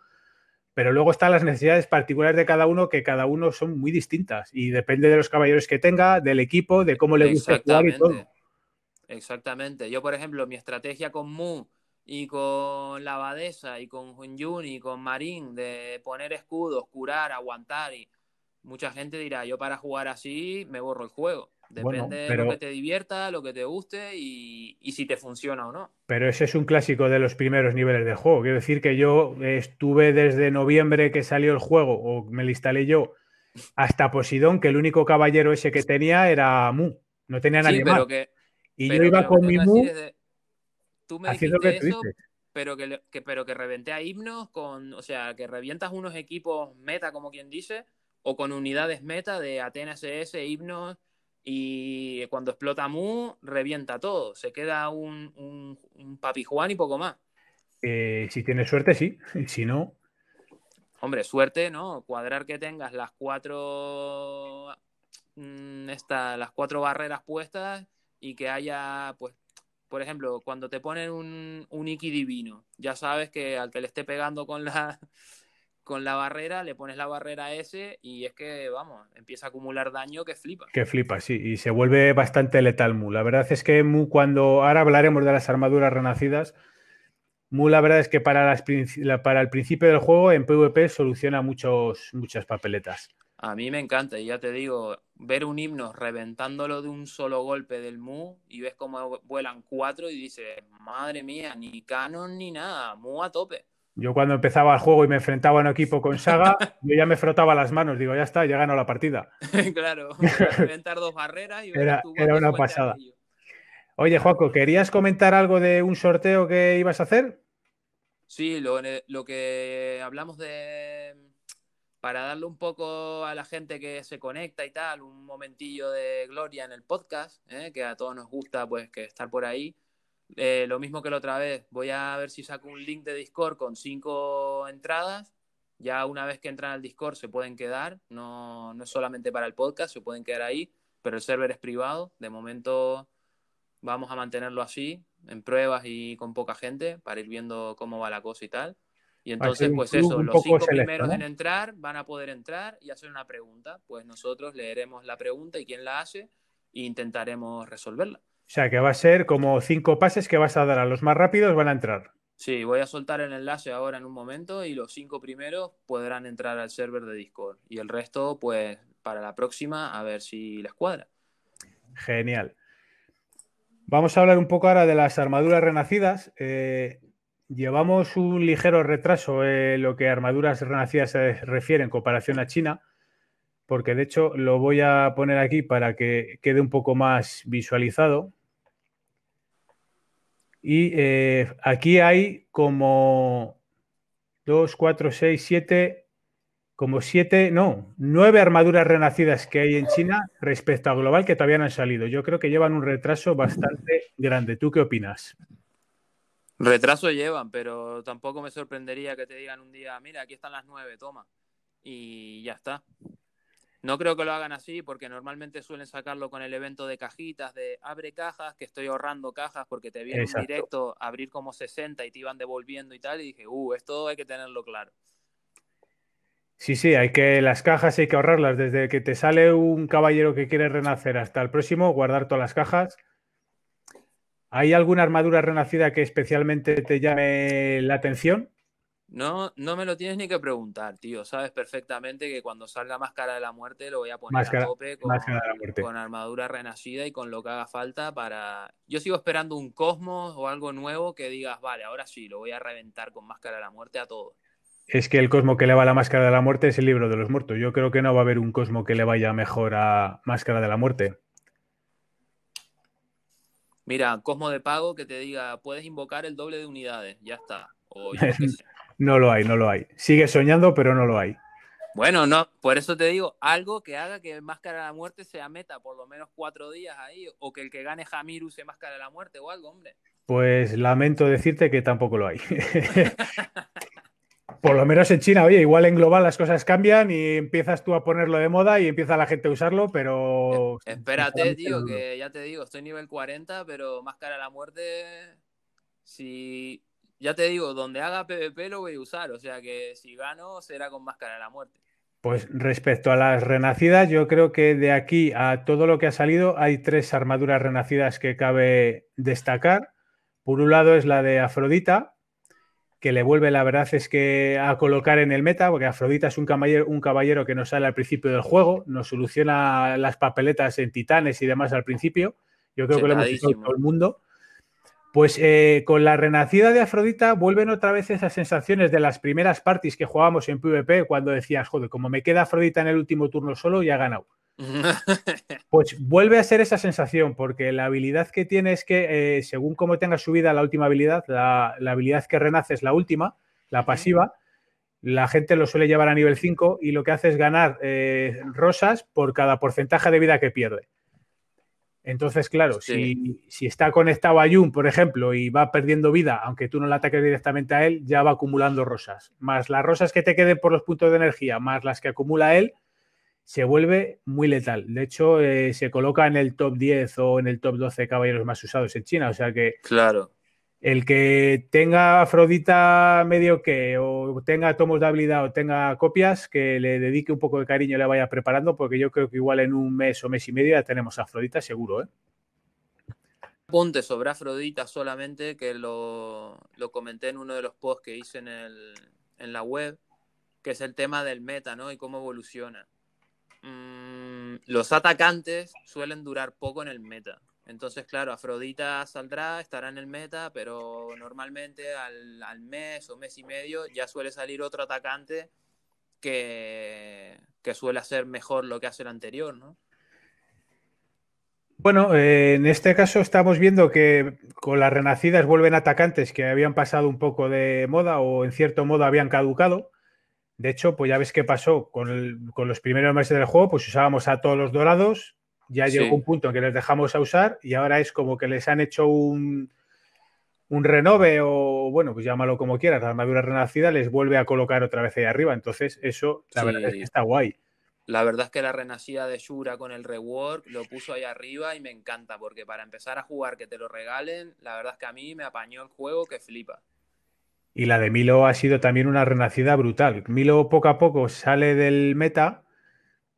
pero luego están las necesidades particulares de cada uno, que cada uno son muy distintas y depende de los caballeros que tenga, del equipo, de cómo le gusta jugar y todo. Exactamente. Yo, por ejemplo, mi estrategia con Mu y con la abadesa y con Hunyun y con Marín de poner escudos, curar, aguantar y mucha gente dirá, yo para jugar así me borro el juego. Depende de lo que te divierta, lo que te guste y, si te funciona o no. Pero ese es un clásico de los primeros niveles de juego. Quiero decir que yo estuve desde noviembre que salió el juego, o me lo instalé yo, hasta Posidón, que el único caballero ese que tenía era Mu. No tenía nadie más. y yo iba con mi Mu. tú me dijiste eso, pero que, que, pero que reventé a himnos con. O sea, que revientas unos equipos meta, como quien dice, o con unidades meta de Atenas SS, himnos y cuando explota Mu, revienta todo. Se queda un, un, papi Juan y poco más. Eh, si tienes suerte, sí. Si no. Hombre, suerte, ¿no? Cuadrar que tengas las cuatro. Mm, las cuatro barreras puestas y que haya, pues, por ejemplo, cuando te ponen un, un Iki divino, ya sabes que al que le esté pegando con la, con la barrera, le pones la barrera S y es que, vamos, empieza a acumular daño que flipa. Que flipa, sí, y se vuelve bastante letal Mu. La verdad es que Mu, cuando ahora hablaremos de las armaduras renacidas, Mu la verdad es que para, las, para el principio del juego en PvP soluciona muchos, muchas papeletas. A mí me encanta, y ya te digo, ver un himno reventándolo de un solo golpe del Mu y ves cómo vuelan cuatro y dices, madre mía, ni canon ni nada, Mu a tope. Yo cuando empezaba el juego y me enfrentaba a un equipo con Saga, yo ya me frotaba las manos, digo, ya está, ya ganó la partida. claro, reventar dos barreras y era, era una pasada. Oye, Juaco, ¿querías comentar algo de un sorteo que ibas a hacer? Sí, lo, lo que hablamos de para darle un poco a la gente que se conecta y tal, un momentillo de gloria en el podcast, ¿eh? que a todos nos gusta pues que estar por ahí. Eh, lo mismo que la otra vez, voy a ver si saco un link de Discord con cinco entradas. Ya una vez que entran al Discord se pueden quedar, no, no es solamente para el podcast, se pueden quedar ahí, pero el server es privado. De momento vamos a mantenerlo así, en pruebas y con poca gente, para ir viendo cómo va la cosa y tal. Y entonces, pues eso, los cinco primeros en entrar van a poder entrar y hacer una pregunta. Pues nosotros leeremos la pregunta y quién la hace e intentaremos resolverla. O sea, que va a ser como cinco pases que vas a dar a los más rápidos, van a entrar. Sí, voy a soltar el enlace ahora en un momento y los cinco primeros podrán entrar al server de Discord. Y el resto, pues, para la próxima, a ver si les cuadra. Genial. Vamos a hablar un poco ahora de las armaduras renacidas. Eh, llevamos un ligero retraso en lo que armaduras renacidas se refiere en comparación a China, porque de hecho lo voy a poner aquí para que quede un poco más visualizado. Y eh, aquí hay como 2, 4, 6, 7, como 7, no, 9 armaduras renacidas que hay en China respecto a global que todavía no han salido. Yo creo que llevan un retraso bastante grande. ¿Tú qué opinas? Retraso llevan, pero tampoco me sorprendería que te digan un día, mira, aquí están las 9, toma. Y ya está. No creo que lo hagan así porque normalmente suelen sacarlo con el evento de cajitas, de abre cajas, que estoy ahorrando cajas porque te viene en directo abrir como 60 y te iban devolviendo y tal. Y dije, uh, esto hay que tenerlo claro. Sí, sí, hay que las cajas hay que ahorrarlas. Desde que te sale un caballero que quiere renacer hasta el próximo, guardar todas las cajas. ¿Hay alguna armadura renacida que especialmente te llame la atención? No, no me lo tienes ni que preguntar, tío. Sabes perfectamente que cuando salga Máscara de la Muerte lo voy a poner a tope con, armadura renacida y con lo que haga falta para. Yo sigo esperando un Cosmos o algo nuevo que digas, vale, ahora sí, lo voy a reventar con Máscara de la Muerte a todo. Es que el Cosmo que le va a la Máscara de la Muerte es el libro de los muertos. Yo creo que no va a haber un Cosmo que le vaya mejor a Máscara de la Muerte. Mira, Cosmo de pago que te diga, puedes invocar el doble de unidades, ya está. O No lo hay, no lo hay. Sigue soñando, pero no lo hay. Bueno, no, por eso te digo, algo que haga que Máscara de la Muerte sea meta por lo menos cuatro días ahí, o que el que gane Jamiru se Máscara de la Muerte o algo, hombre. Pues lamento decirte que tampoco lo hay. por lo menos en China, oye, igual en global las cosas cambian y empiezas tú a ponerlo de moda y empieza la gente a usarlo, pero... Espérate, tío, que ya te digo, estoy nivel 40, pero Máscara de la Muerte, si ya te digo, donde haga PvP lo voy a usar, o sea que si gano será con máscara de la muerte. Pues respecto a las renacidas, yo creo que de aquí a todo lo que ha salido hay tres armaduras renacidas que cabe destacar. Por un lado es la de Afrodita, que le vuelve, la verdad es que a colocar en el meta, porque Afrodita es un caballero, un caballero que nos sale al principio del juego, nos soluciona las papeletas en titanes y demás al principio. Yo creo que lo hemos visto todo el mundo. Pues eh, con la renacida de Afrodita vuelven otra vez esas sensaciones de las primeras parties que jugábamos en PvP cuando decías, joder, como me queda Afrodita en el último turno solo, ya ha ganado. pues vuelve a ser esa sensación, porque la habilidad que tiene es que, eh, según como tenga subida la última habilidad, la, habilidad que renace es la última, la pasiva, la gente lo suele llevar a nivel 5 y lo que hace es ganar eh, rosas por cada porcentaje de vida que pierde. Entonces, claro, si, está conectado a Jun, por ejemplo, y va perdiendo vida, aunque tú no le ataques directamente a él, ya va acumulando rosas. Más las rosas que te queden por los puntos de energía, más las que acumula él, se vuelve muy letal. De hecho, eh, se coloca en el top 10 o en el top 12 caballeros más usados en China. O sea que claro el que tenga Afrodita medio que, o tenga tomos de habilidad o tenga copias, que le dedique un poco de cariño y le vaya preparando, porque yo creo que igual en un mes o mes y medio ya tenemos Afrodita seguro, ¿eh? Ponte sobre Afrodita solamente, que lo, comenté en uno de los posts que hice en, en la web, que es el tema del meta, ¿no? Y cómo evoluciona. Mm, los atacantes suelen durar poco en el meta. Entonces, claro, Afrodita saldrá, estará en el meta, pero normalmente al, mes o mes y medio ya suele salir otro atacante que, suele hacer mejor lo que hace el anterior, ¿no? Bueno, eh, en este caso estamos viendo que con las renacidas vuelven atacantes que habían pasado un poco de moda o en cierto modo habían caducado. De hecho, pues ya ves qué pasó con, con los primeros meses del juego, pues usábamos a todos los dorados, ya llegó un punto en que les dejamos a usar y ahora es como que les han hecho un, un renove o, bueno, pues llámalo como quieras, la armadura renacida les vuelve a colocar otra vez ahí arriba. Entonces, eso, la verdad es que está guay. La verdad es que la renacida de Shura con el rework lo puso ahí arriba y me encanta, porque para empezar a jugar que te lo regalen, la verdad es que a mí me apañó el juego que flipa. Y la de Milo ha sido también una renacida brutal. Milo poco a poco sale del meta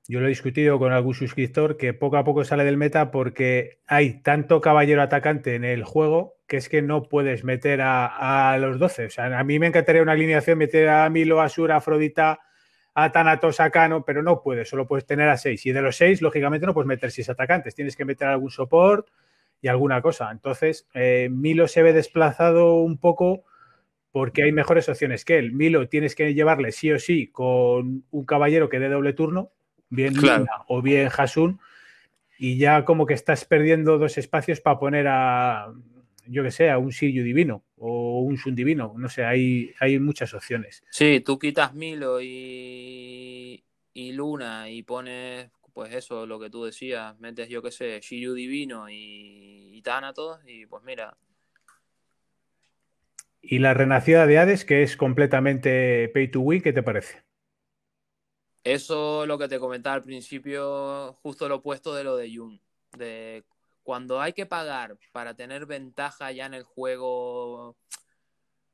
yo lo he discutido con algún suscriptor que poco a poco sale del meta porque hay tanto caballero atacante en el juego que es que no puedes meter a, los 12. O sea, a mí me encantaría una alineación meter a Milo, Asura, Afrodita, a Thanatos, a Cano, pero no puedes, solo puedes tener a 6. Y de los 6, lógicamente, no puedes meter 6 atacantes, tienes que meter algún support y alguna cosa. Entonces, eh, Milo se ve desplazado un poco porque hay mejores opciones que él. Milo tienes que llevarle sí o sí con un caballero que dé doble turno, bien Lina o bien Hasun, y ya como que estás perdiendo dos espacios para poner a, yo que sé, a un Sirio divino o un Sun divino. No sé, hay, hay muchas opciones. Sí, tú quitas Milo y, y Luna y pones, pues eso, lo que tú decías, metes, yo que sé, Shiryu divino y, y Thanatos, y pues mira, y la renacida de Hades, que es completamente pay to win, ¿qué te parece? Eso lo que te comentaba al principio, justo lo opuesto de lo de Jun. De cuando hay que pagar para tener ventaja ya en el juego,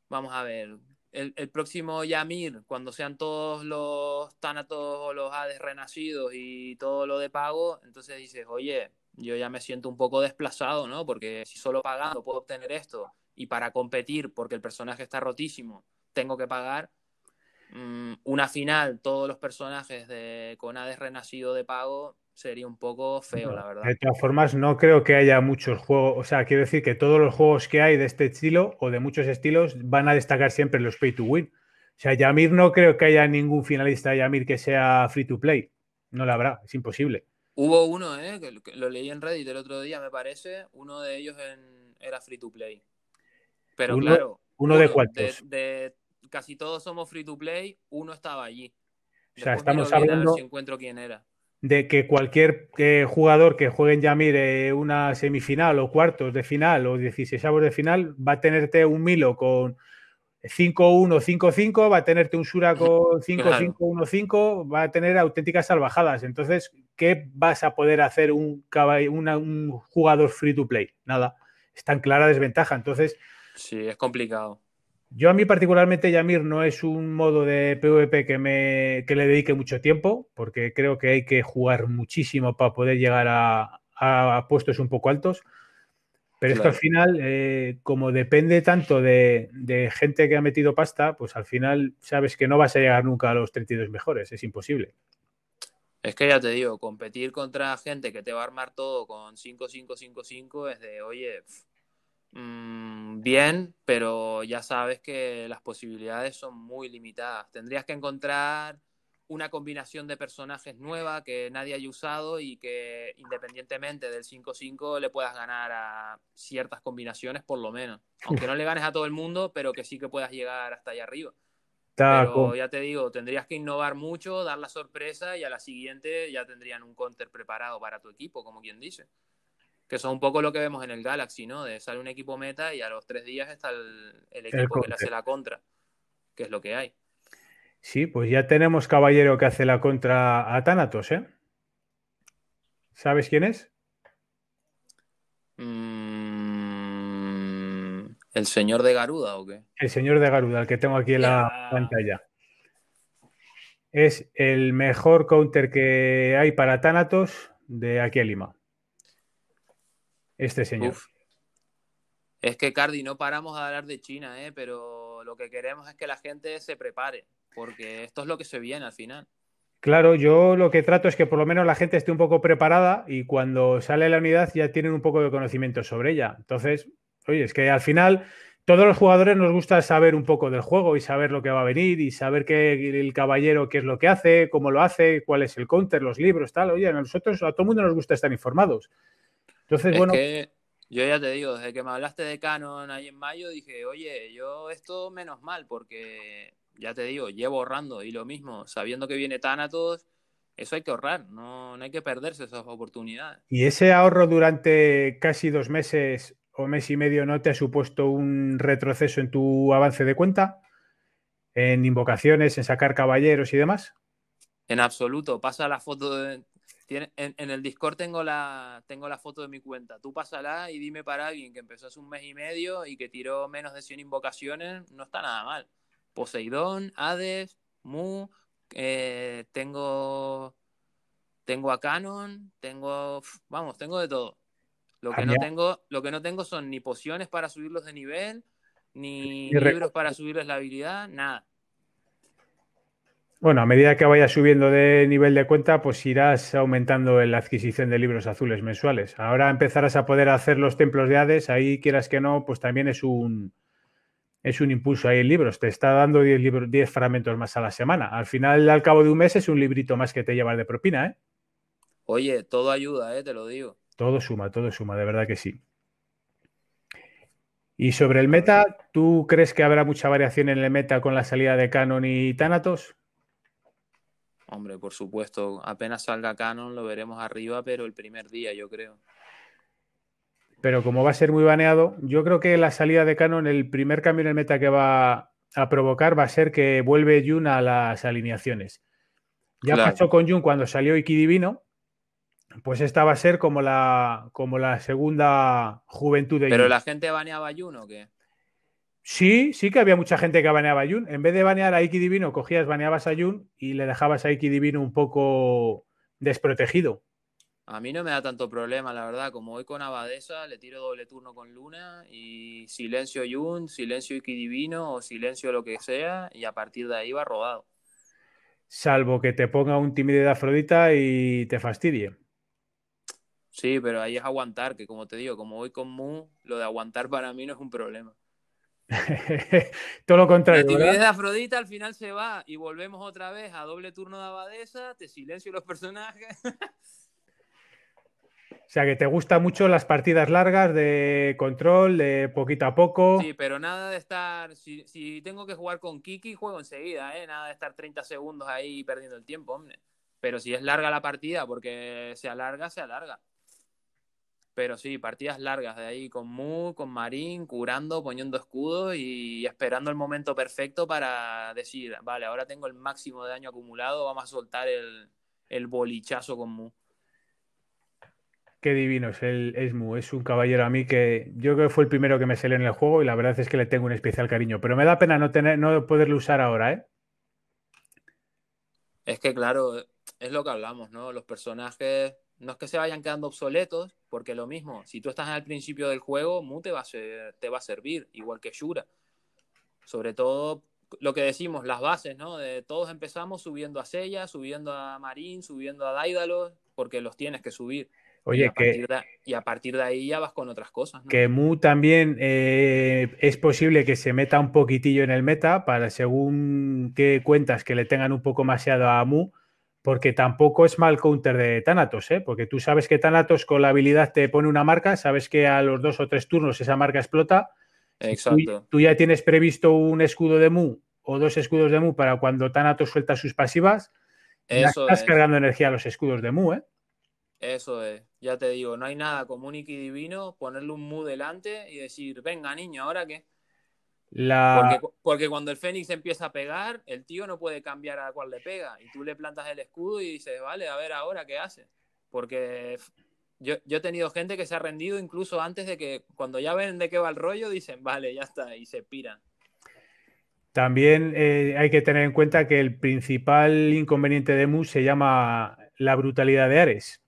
vamos a ver, el, próximo Yamir, cuando sean todos los Thanatos o los Hades renacidos y todo lo de pago, entonces dices, oye, yo ya me siento un poco desplazado, ¿no? Porque si solo pagando puedo obtener esto y para competir, porque el personaje está rotísimo, tengo que pagar mm, una final, todos los personajes de con Hades renacido de pago, sería un poco feo, la verdad. De todas formas, no creo que haya muchos juegos, o sea, quiero decir que todos los juegos que hay de este estilo o de muchos estilos van a destacar siempre los pay to win. O sea, Yamir no creo que haya ningún finalista de Yamir que sea free to play. No lo habrá, es imposible. Hubo uno, ¿eh? que lo leí en Reddit el otro día, me parece. Uno de ellos era free to play. Pero claro, uno, de cuántos. De, casi todos somos free to play, uno estaba allí. o sea, estamos hablando si encuentro quién era. de que cualquier eh, jugador que juegue en Yamir eh, una semifinal o cuartos de final o 16 de final va a tenerte un Milo con 5-1, 5-5, va a tenerte un Sura con 5-5-1-5, va a tener auténticas salvajadas. Entonces, ¿qué vas a poder hacer un, un jugador free to play? Nada. Está en clara desventaja. Entonces, Sí, es complicado. Yo a mí particularmente Yamir no es un modo de PvP que, me, que le dedique mucho tiempo, porque creo que hay que jugar muchísimo para poder llegar a, puestos un poco altos. Pero esto al final, eh, como depende tanto de, gente que ha metido pasta, pues al final sabes que no vas a llegar nunca a los 32 mejores, es imposible. Es que ya te digo, competir contra gente que te va a armar todo con 5-5-5-5 es de, oye, Mm, bien, pero ya sabes que las posibilidades son muy limitadas. Tendrías que encontrar una combinación de personajes nueva que nadie haya usado y que independientemente del 5-5 le puedas ganar a ciertas combinaciones por lo menos. Aunque no le ganes a todo el mundo, pero que sí que puedas llegar hasta allá arriba. Pero ya te digo, tendrías que innovar mucho, dar la sorpresa y a la siguiente ya tendrían un counter preparado para tu equipo, como quien dice que eso es un poco lo que vemos en el Galaxy, ¿no? De sale un equipo meta y a los tres días está el, equipo que le hace la contra, que es lo que hay. Sí, pues ya tenemos caballero que hace la contra a Thanatos, ¿eh? ¿Sabes quién es? Mm, ¿El señor de Garuda o qué? El señor de Garuda, el que tengo aquí en la pantalla. Es el mejor counter que hay para Thanatos de aquí a Lima este señor. Es que, Cardi, no paramos de hablar de China, ¿eh? pero lo que queremos es que la gente se prepare, porque esto es lo que se viene al final. Claro, yo lo que trato es que por lo menos la gente esté un poco preparada y cuando sale la unidad ya tienen un poco de conocimiento sobre ella. Entonces, oye, es que al final todos los jugadores nos gusta saber un poco del juego y saber lo que va a venir y saber que el caballero qué es lo que hace, cómo lo hace, cuál es el counter, los libros, tal. Oye, a nosotros, a todo el mundo nos gusta estar informados. Entonces, es bueno. Que yo ya te digo, desde que me hablaste de Canon ahí en mayo, dije, oye, yo esto menos mal, porque ya te digo, llevo ahorrando y lo mismo, sabiendo que viene Thanatos, eso hay que ahorrar, no, no hay que perderse esas oportunidades. ¿Y ese ahorro durante casi dos meses o mes y medio no te ha supuesto un retroceso en tu avance de cuenta? ¿En invocaciones, en sacar caballeros y demás? En absoluto. Pasa la foto de, en, el Discord tengo la, tengo la foto de mi cuenta. Tú pásala y dime para alguien que empezó hace un mes y medio y que tiró menos de 100 invocaciones, no está nada mal. Poseidón, Hades, Mu, eh, tengo, tengo a Canon, tengo, vamos, tengo de todo. Lo que, no tengo, lo que no tengo son ni pociones para subirlos de nivel, ni Ni libros para subirles la habilidad, nada. Bueno, a medida que vayas subiendo de nivel de cuenta, pues irás aumentando en la adquisición de libros azules mensuales. Ahora empezarás a poder hacer los templos de Hades, ahí quieras que no, pues también es un es un impulso ahí en libros. Te está dando 10 libros, 10 fragmentos más a la semana. Al final, al cabo de un mes, es un librito más que te llevas de propina, ¿eh? Oye, todo ayuda, ¿eh? te lo digo. Todo suma, todo suma, de verdad que sí. Y sobre el meta, ¿tú crees que habrá mucha variación en el meta con la salida de Canon y Thanatos? Hombre, por supuesto, apenas salga Canon lo veremos arriba, pero el primer día, yo creo. Pero como va a ser muy baneado, yo creo que la salida de Canon, el primer cambio en el meta que va a provocar va a ser que vuelve Jun a las alineaciones. Ya Claro. pasó con Jun cuando salió Iki Divino, pues esta va a ser como la, como la segunda juventud de Pero Jun. la gente baneaba a Jun o qué? Sí, sí que había mucha gente que baneaba a Jun. En vez de banear a Iki Divino, cogías, baneabas a Jun y le dejabas a Iki Divino un poco desprotegido. A mí no me da tanto problema, la verdad. Como voy con Abadesa, le tiro doble turno con Luna y silencio Jun, silencio Iki Divino o silencio lo que sea y a partir de ahí va rodado. Salvo que te ponga un timidez de Afrodita y te fastidie. Sí, pero ahí es aguantar, que como te digo, como voy con Mu, lo de aguantar para mí no es un problema. Todo lo La contrario, timidez ¿verdad? de Afrodita al final se va y volvemos otra vez a doble turno de Abadesa, te silencio los personajes. O sea, que te gustan mucho las partidas largas de control, de poquito a poco. Sí, pero nada de estar. Si, si tengo que jugar con Kiki, juego enseguida, ¿eh? Nada de estar 30 segundos ahí perdiendo el tiempo, hombre. Pero si es larga la partida, porque se alarga, se alarga. Pero sí, partidas largas de ahí con Mu, con Marín, curando, poniendo escudos y esperando el momento perfecto para decir, vale, ahora tengo el máximo de daño acumulado, vamos a soltar el, el bolichazo con Mu. Qué divino es el Esmu. Es un caballero a mí que yo creo que fue el primero que me salió en el juego y la verdad es que le tengo un especial cariño. Pero me da pena no, tener, no poderlo usar ahora, ¿eh? Es que, claro, es lo que hablamos, ¿no? Los personajes no es que se vayan quedando obsoletos, porque lo mismo, si tú estás al principio del juego, Mu te va a, ser- te va a servir, igual que Shura. Sobre todo lo que decimos, las bases, ¿no? De todos empezamos subiendo a Seiya, subiendo a Marín, subiendo a Daedalus, porque los tienes que subir. y, Oye, a que, partir de, y a partir de ahí ya vas con otras cosas, ¿no? que Mu también eh, es posible que se meta un poquitillo en el meta para según qué cuentas que le tengan un poco maseado a Mu, porque tampoco es mal counter de Thanatos, ¿eh? Porque tú sabes que Thanatos con la habilidad te pone una marca, sabes que a los dos o tres turnos esa marca explota. Tú- Exacto. Tú, ya tienes previsto un escudo de Mu o dos escudos de Mu para cuando Thanatos suelta sus pasivas, Eso estás es. cargando energía a los escudos de Mu, ¿eh? Eso es, ya te digo, no hay nada como un Iki divino, ponerle un mu delante y decir, venga niño, ¿ahora qué? La... Porque, porque cuando el Fénix empieza a pegar, el tío no puede cambiar a cuál le pega. Y tú le plantas el escudo y dices, vale, a ver ahora qué hace. Porque yo he tenido gente que se ha rendido incluso antes de que, cuando ya ven de qué va el rollo, dicen, vale, ya está, y se piran. También eh, hay que tener en cuenta que el principal inconveniente de Mu se llama la brutalidad de Ares.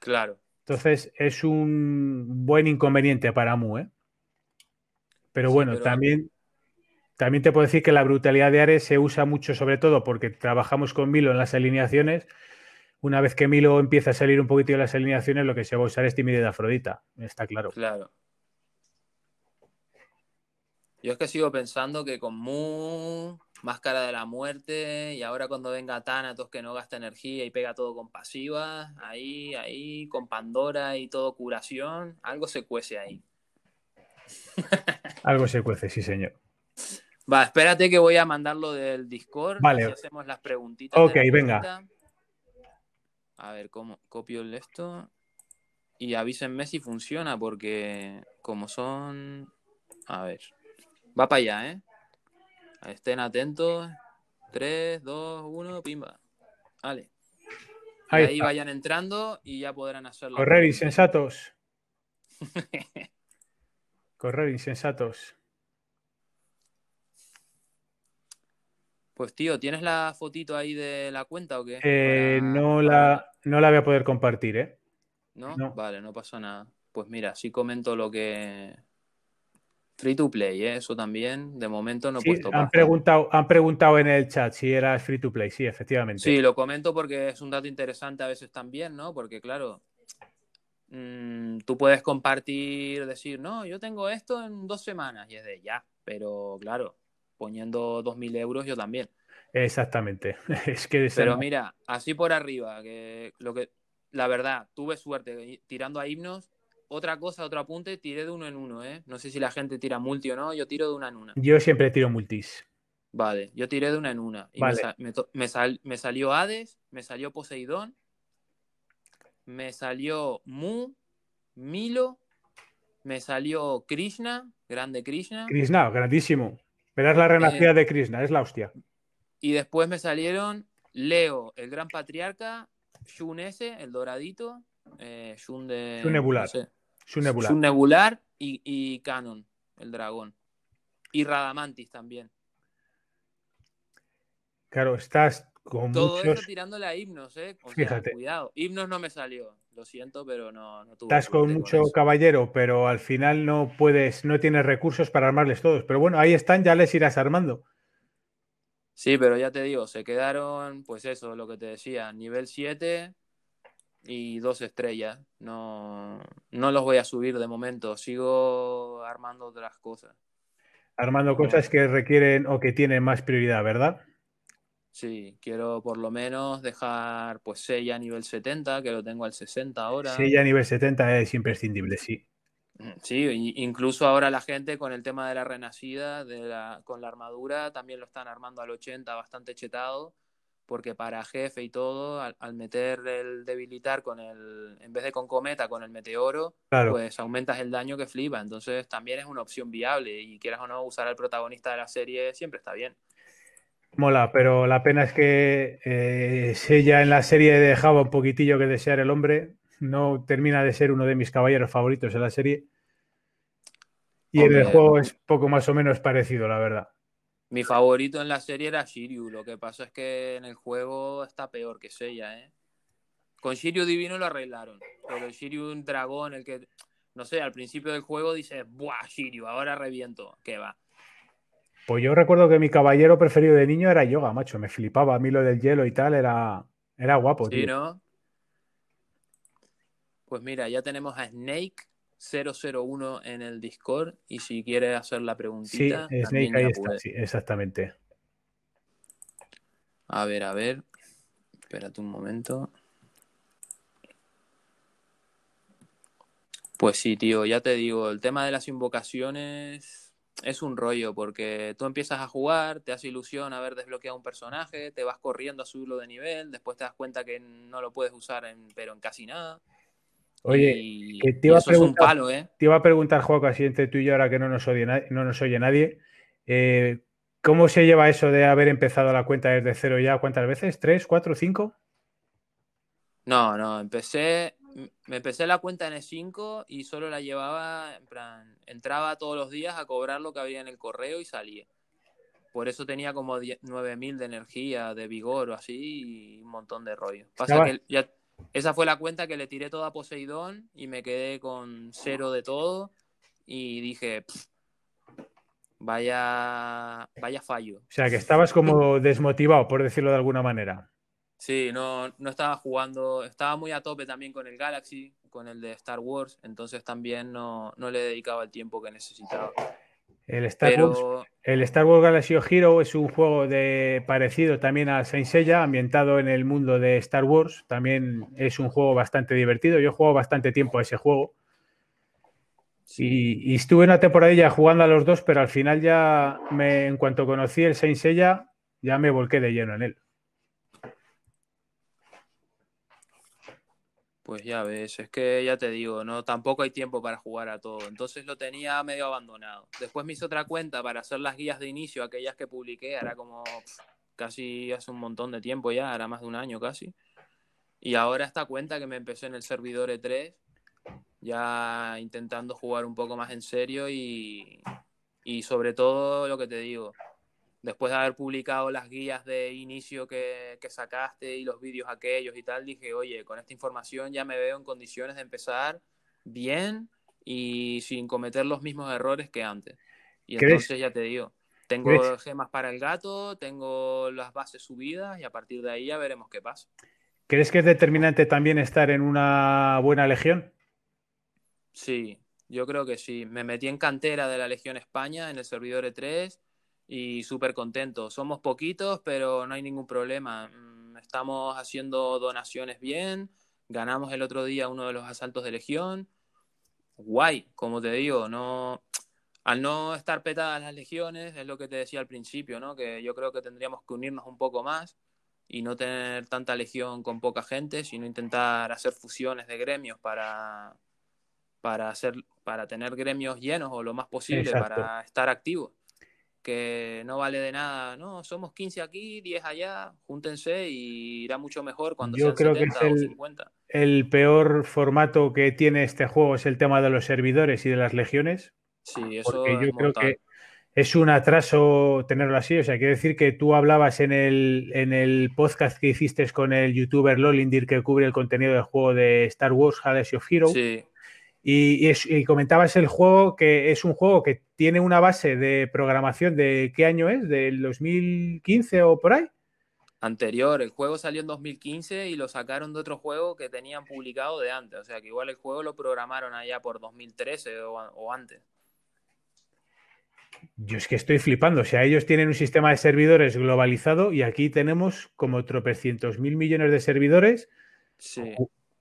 Claro, Entonces es un buen inconveniente para Mu, ¿eh? Pero Sí, bueno, pero- también, también te puedo decir que la brutalidad de Ares se usa mucho, sobre todo porque trabajamos con Milo en las alineaciones. Una vez que Milo empieza a salir un poquito de las alineaciones, lo que se va a usar es timidez de Afrodita, está claro. claro. Yo es que sigo pensando que con Mu, Máscara de la Muerte, y ahora cuando venga Thanatos que no gasta energía y pega todo con pasivas, ahí, ahí, con Pandora y todo curación, algo se cuece ahí. Algo se cuece, sí, señor. Va, espérate que voy a mandarlo del Discord. Vale. así hacemos las preguntitas. Ok, la venga. A ver, ¿cómo copio esto? Y avísenme si funciona, porque como son. A ver. Va para allá, ¿eh? Estén atentos. 3, 2, 1, pimba. Vale. Y Ahí vayan entrando y ya podrán hacerlo. Correr insensatos. Correr insensatos. Pues tío, ¿tienes la fotito ahí de la cuenta o qué? Eh, Para- no, la, no la voy a poder compartir, ¿eh? ¿No? no. Vale, no pasa nada. pues mira, sí comento lo que... Free to play, ¿eh? eso también, de momento no he Sí, puesto han preguntado, han preguntado en el chat si eras free to play. Sí, efectivamente. Sí, lo comento porque es un dato interesante a veces también, ¿no? Porque claro, mm, tú puedes compartir, decir, no, yo tengo esto en dos semanas y es de ya, pero claro, poniendo 2.000 euros yo también. Exactamente. Es que Pero mira, así por arriba, que lo que la verdad, tuve suerte tirando a himnos. Otra cosa, otro apunte, tiré de uno en uno, ¿eh? No sé si la gente tira multi o no, yo tiro de una en una. yo siempre tiro multis. Vale, yo tiré de una en una. Y me Vale. me, me sal- me salió Hades, me salió Poseidón, me salió Mu, Milo, me salió Krishna, grande Krishna, Krishna, grandísimo. Verás la renacida de Krishna, es la hostia. y después me salieron Leo, el gran patriarca, Shun S, el doradito, eh, Shun de... Shun Nebular. no sé, Es un nebular. Shun Nebular y, y Canon, el dragón. Y Radamantis también. Claro, estás con Todo muchos. eso tirándole a himnos, ¿eh? O sea, Fíjate. cuidado. Himnos no me salió. Lo siento, pero no, no tuve Estás con mucho caballero, pero al final no puedes, no tienes recursos para armarles todos. Pero bueno, ahí están, ya les irás armando. Sí, pero ya te digo, se quedaron, pues eso, lo que te decía, nivel 7 y dos estrellas. No, no los voy a subir de momento. Sigo armando otras cosas. Armando cosas que requieren o que tienen más prioridad, ¿verdad? Sí, quiero por lo menos dejar pues Sella a nivel 70, que lo tengo al 60 ahora. Sí, ya a nivel 70 es imprescindible, sí. Sí, y- incluso ahora la gente con el tema de la renacida, de la, con la armadura, también lo están armando al 80 bastante chetado, porque para jefe y todo, al, al meter el debilitar con el, en vez de con cometa, con el meteoro, Claro. pues aumentas el daño que flipa. Entonces también es una opción viable y quieras o no usar al protagonista de la serie siempre está bien. Mola, pero la pena es que eh, Sella en la serie dejaba un poquitillo que desear el hombre. No termina de ser uno de mis caballeros favoritos en la serie. Y en el juego es poco más o menos parecido, la verdad. Mi favorito en la serie era Shiryu, lo que pasa es que en el juego está peor que Seiya, ¿eh? Con Shiryu Divino lo arreglaron, pero el Shiryu un dragón, el que, no sé, al principio del juego dices, ¡buah, Shiryu, ahora reviento! ¿Qué va? Pues yo recuerdo que mi caballero preferido de niño era Yoga, macho. Me flipaba a mí lo del hielo y tal, era, era guapo, Sí, tío. ¿no? Pues mira, ya tenemos a Snake001 en el Discord y si quieres hacer la Sí, preguntita, Snake también ahí está, sí, exactamente. A ver, a ver. Espérate un momento. Pues sí, tío, ya te digo, el tema de las invocaciones es un rollo, porque tú empiezas a jugar, te hace ilusión haber desbloqueado un personaje, te vas corriendo a subirlo de nivel, después te das cuenta que no lo puedes usar en, pero en casi nada. Oye, y, que te iba a eso es un preguntar- palo, ¿eh? Te iba a preguntar, Juan, así entre tú y yo, ahora que no nos oye, no nos oye nadie, eh, ¿cómo se lleva eso de haber empezado la cuenta desde cero ya? ¿Cuántas veces? ¿Tres, cuatro, cinco? No, no, empecé, me empecé la cuenta en E5 y solo la llevaba, en plan, entraba todos los días a cobrar lo que había en el correo y salía. Por eso tenía como 10 9000 de energía, de vigor o así y un montón de rollo. Pasa que ya, esa fue la cuenta que le tiré toda a Poseidón y me quedé con cero de todo y dije, "Pff, vaya, vaya fallo. O sea, que estabas como desmotivado, por decirlo de alguna manera. Sí, no, no estaba jugando, estaba muy a tope también con el Galaxy, con el de Star Wars, entonces también no, no le dedicaba el tiempo que necesitaba. El Star, Wars, Pero el Star Wars Galaxy of Hero es un juego de parecido también a Saint Seiya, ambientado en el mundo de Star Wars. También es un juego bastante divertido. Yo he jugado bastante tiempo a ese juego. sí, Y, y estuve una temporadilla jugando a los dos, pero al final ya, me, en cuanto conocí el Saint Seiya, ya me volqué de lleno en él. Pues ya ves, es que ya te digo, no, tampoco hay tiempo para jugar a todo, entonces lo tenía medio abandonado. Después me hice otra cuenta para hacer las guías de inicio, aquellas que publiqué, era como casi hace un montón de tiempo ya, era más de un año casi. Y ahora esta cuenta que me empecé en el servidor E3, ya intentando jugar un poco más en serio y, y sobre todo lo que te digo, después de haber publicado las guías de inicio que, que sacaste y los vídeos aquellos y tal, dije, oye, con esta información ya me veo en condiciones de empezar bien y sin cometer los mismos errores que antes. Y entonces ya te digo, tengo gemas para el gato, tengo las bases subidas y a partir de ahí ya veremos qué pasa. ¿Crees que es determinante también estar en una buena legión? Sí, yo creo que sí. Me metí en cantera de la Legión España en el servidor E3 y súper contento. Somos poquitos, pero no hay ningún problema. Mm, estamos haciendo donaciones bien. Ganamos el otro día uno de los asaltos de Legión. Guay, como te digo, no, al no estar petadas las legiones, es lo que te decía al principio, ¿no? Que yo creo que tendríamos que unirnos un poco más y no tener tanta legión con poca gente, sino intentar hacer fusiones de gremios para, para, hacer, para tener gremios llenos o lo más posible para estar activos. Que no vale de nada, no, somos 15 aquí, 10 allá, júntense y irá mucho mejor cuando yo creo que es el, 50. El peor formato que tiene este juego es el tema de los servidores y de las legiones, Sí, eso Porque yo creo que es un atraso tenerlo así. O sea, quiere decir que tú hablabas en el, en el podcast que hiciste con el youtuber Lolindir que cubre el contenido del juego de Star Wars Hades of Hero. Sí. Y, y, comentabas el juego que es un juego que tiene una base de programación de qué año es, del 2015 o por ahí. Anterior, el juego salió en 2015 y lo sacaron de otro juego que tenían publicado de antes. O sea que igual el juego lo programaron allá por 2013 o, o antes. Yo es que estoy flipando. O sea, ellos tienen un sistema de servidores globalizado y aquí tenemos como tropecientos mil millones de servidores. Sí.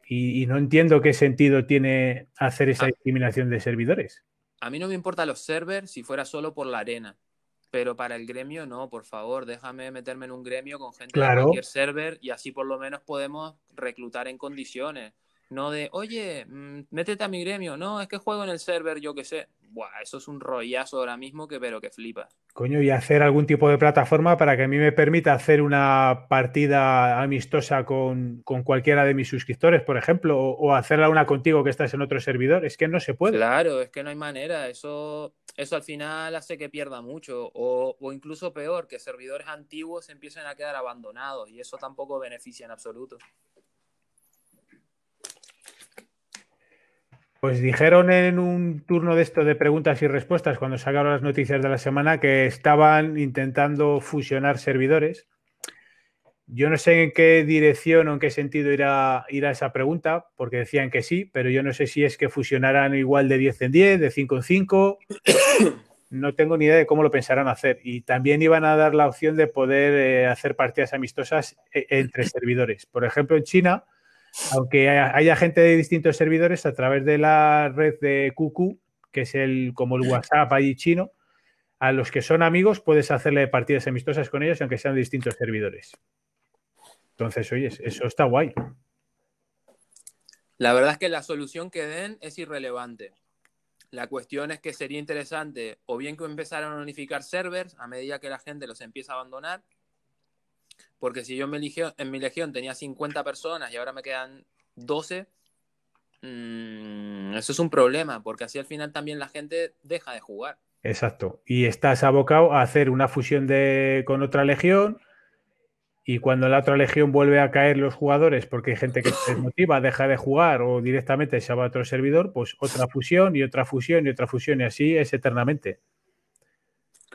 Y, no entiendo qué sentido tiene hacer esa ah. discriminación de servidores. A mí no me importa los servers si fuera solo por la arena. Pero para el gremio, no, por favor, déjame meterme en un gremio con gente de cualquier server y así por lo menos podemos reclutar en condiciones. No de, oye, mm, métete a mi gremio. No, es que juego en el server, yo qué sé. Buah, eso es un rollazo ahora mismo que pero que flipa. Coño, y hacer algún tipo de plataforma para que a mí me permita hacer una partida amistosa con, cualquiera de mis suscriptores, por ejemplo, o, hacerla una contigo que estás en otro servidor. Es que no se puede. Claro, es que no hay manera. Eso, eso al final hace que pierda mucho. O, o incluso peor, que servidores antiguos empiecen a quedar abandonados. Y eso tampoco beneficia en absoluto. Pues dijeron en un turno de esto de preguntas y respuestas cuando sacaron las noticias de la semana que estaban intentando fusionar servidores. Yo no sé en qué dirección o en qué sentido irá, irá esa pregunta, porque decían que sí, pero yo no sé si es que fusionarán igual de 10 en 10, de 5 en 5. No tengo ni idea de cómo lo pensarán hacer. Y también iban a dar la opción de poder eh, hacer partidas amistosas eh, entre servidores. Por ejemplo, en China aunque haya gente de distintos servidores a través de la red de QQ, que es el como el WhatsApp ahí chino, a los que son amigos puedes hacerle partidas amistosas con ellos, aunque sean distintos servidores. Entonces, oye, eso está guay. La verdad es que la solución que den es irrelevante. La cuestión es que sería interesante o bien que empezaran a unificar servers a medida que la gente los empieza a abandonar, porque si yo en mi, legión, en mi legión tenía 50 personas y ahora me quedan 12, mm, eso es un problema, porque así al final también la gente deja de jugar. Exacto. Y estás abocado a hacer una fusión de, con otra legión. Y cuando la otra legión vuelve a caer los jugadores porque hay gente que se desmotiva, deja de jugar o directamente se va a otro servidor, pues otra fusión y otra fusión y otra fusión y así es eternamente.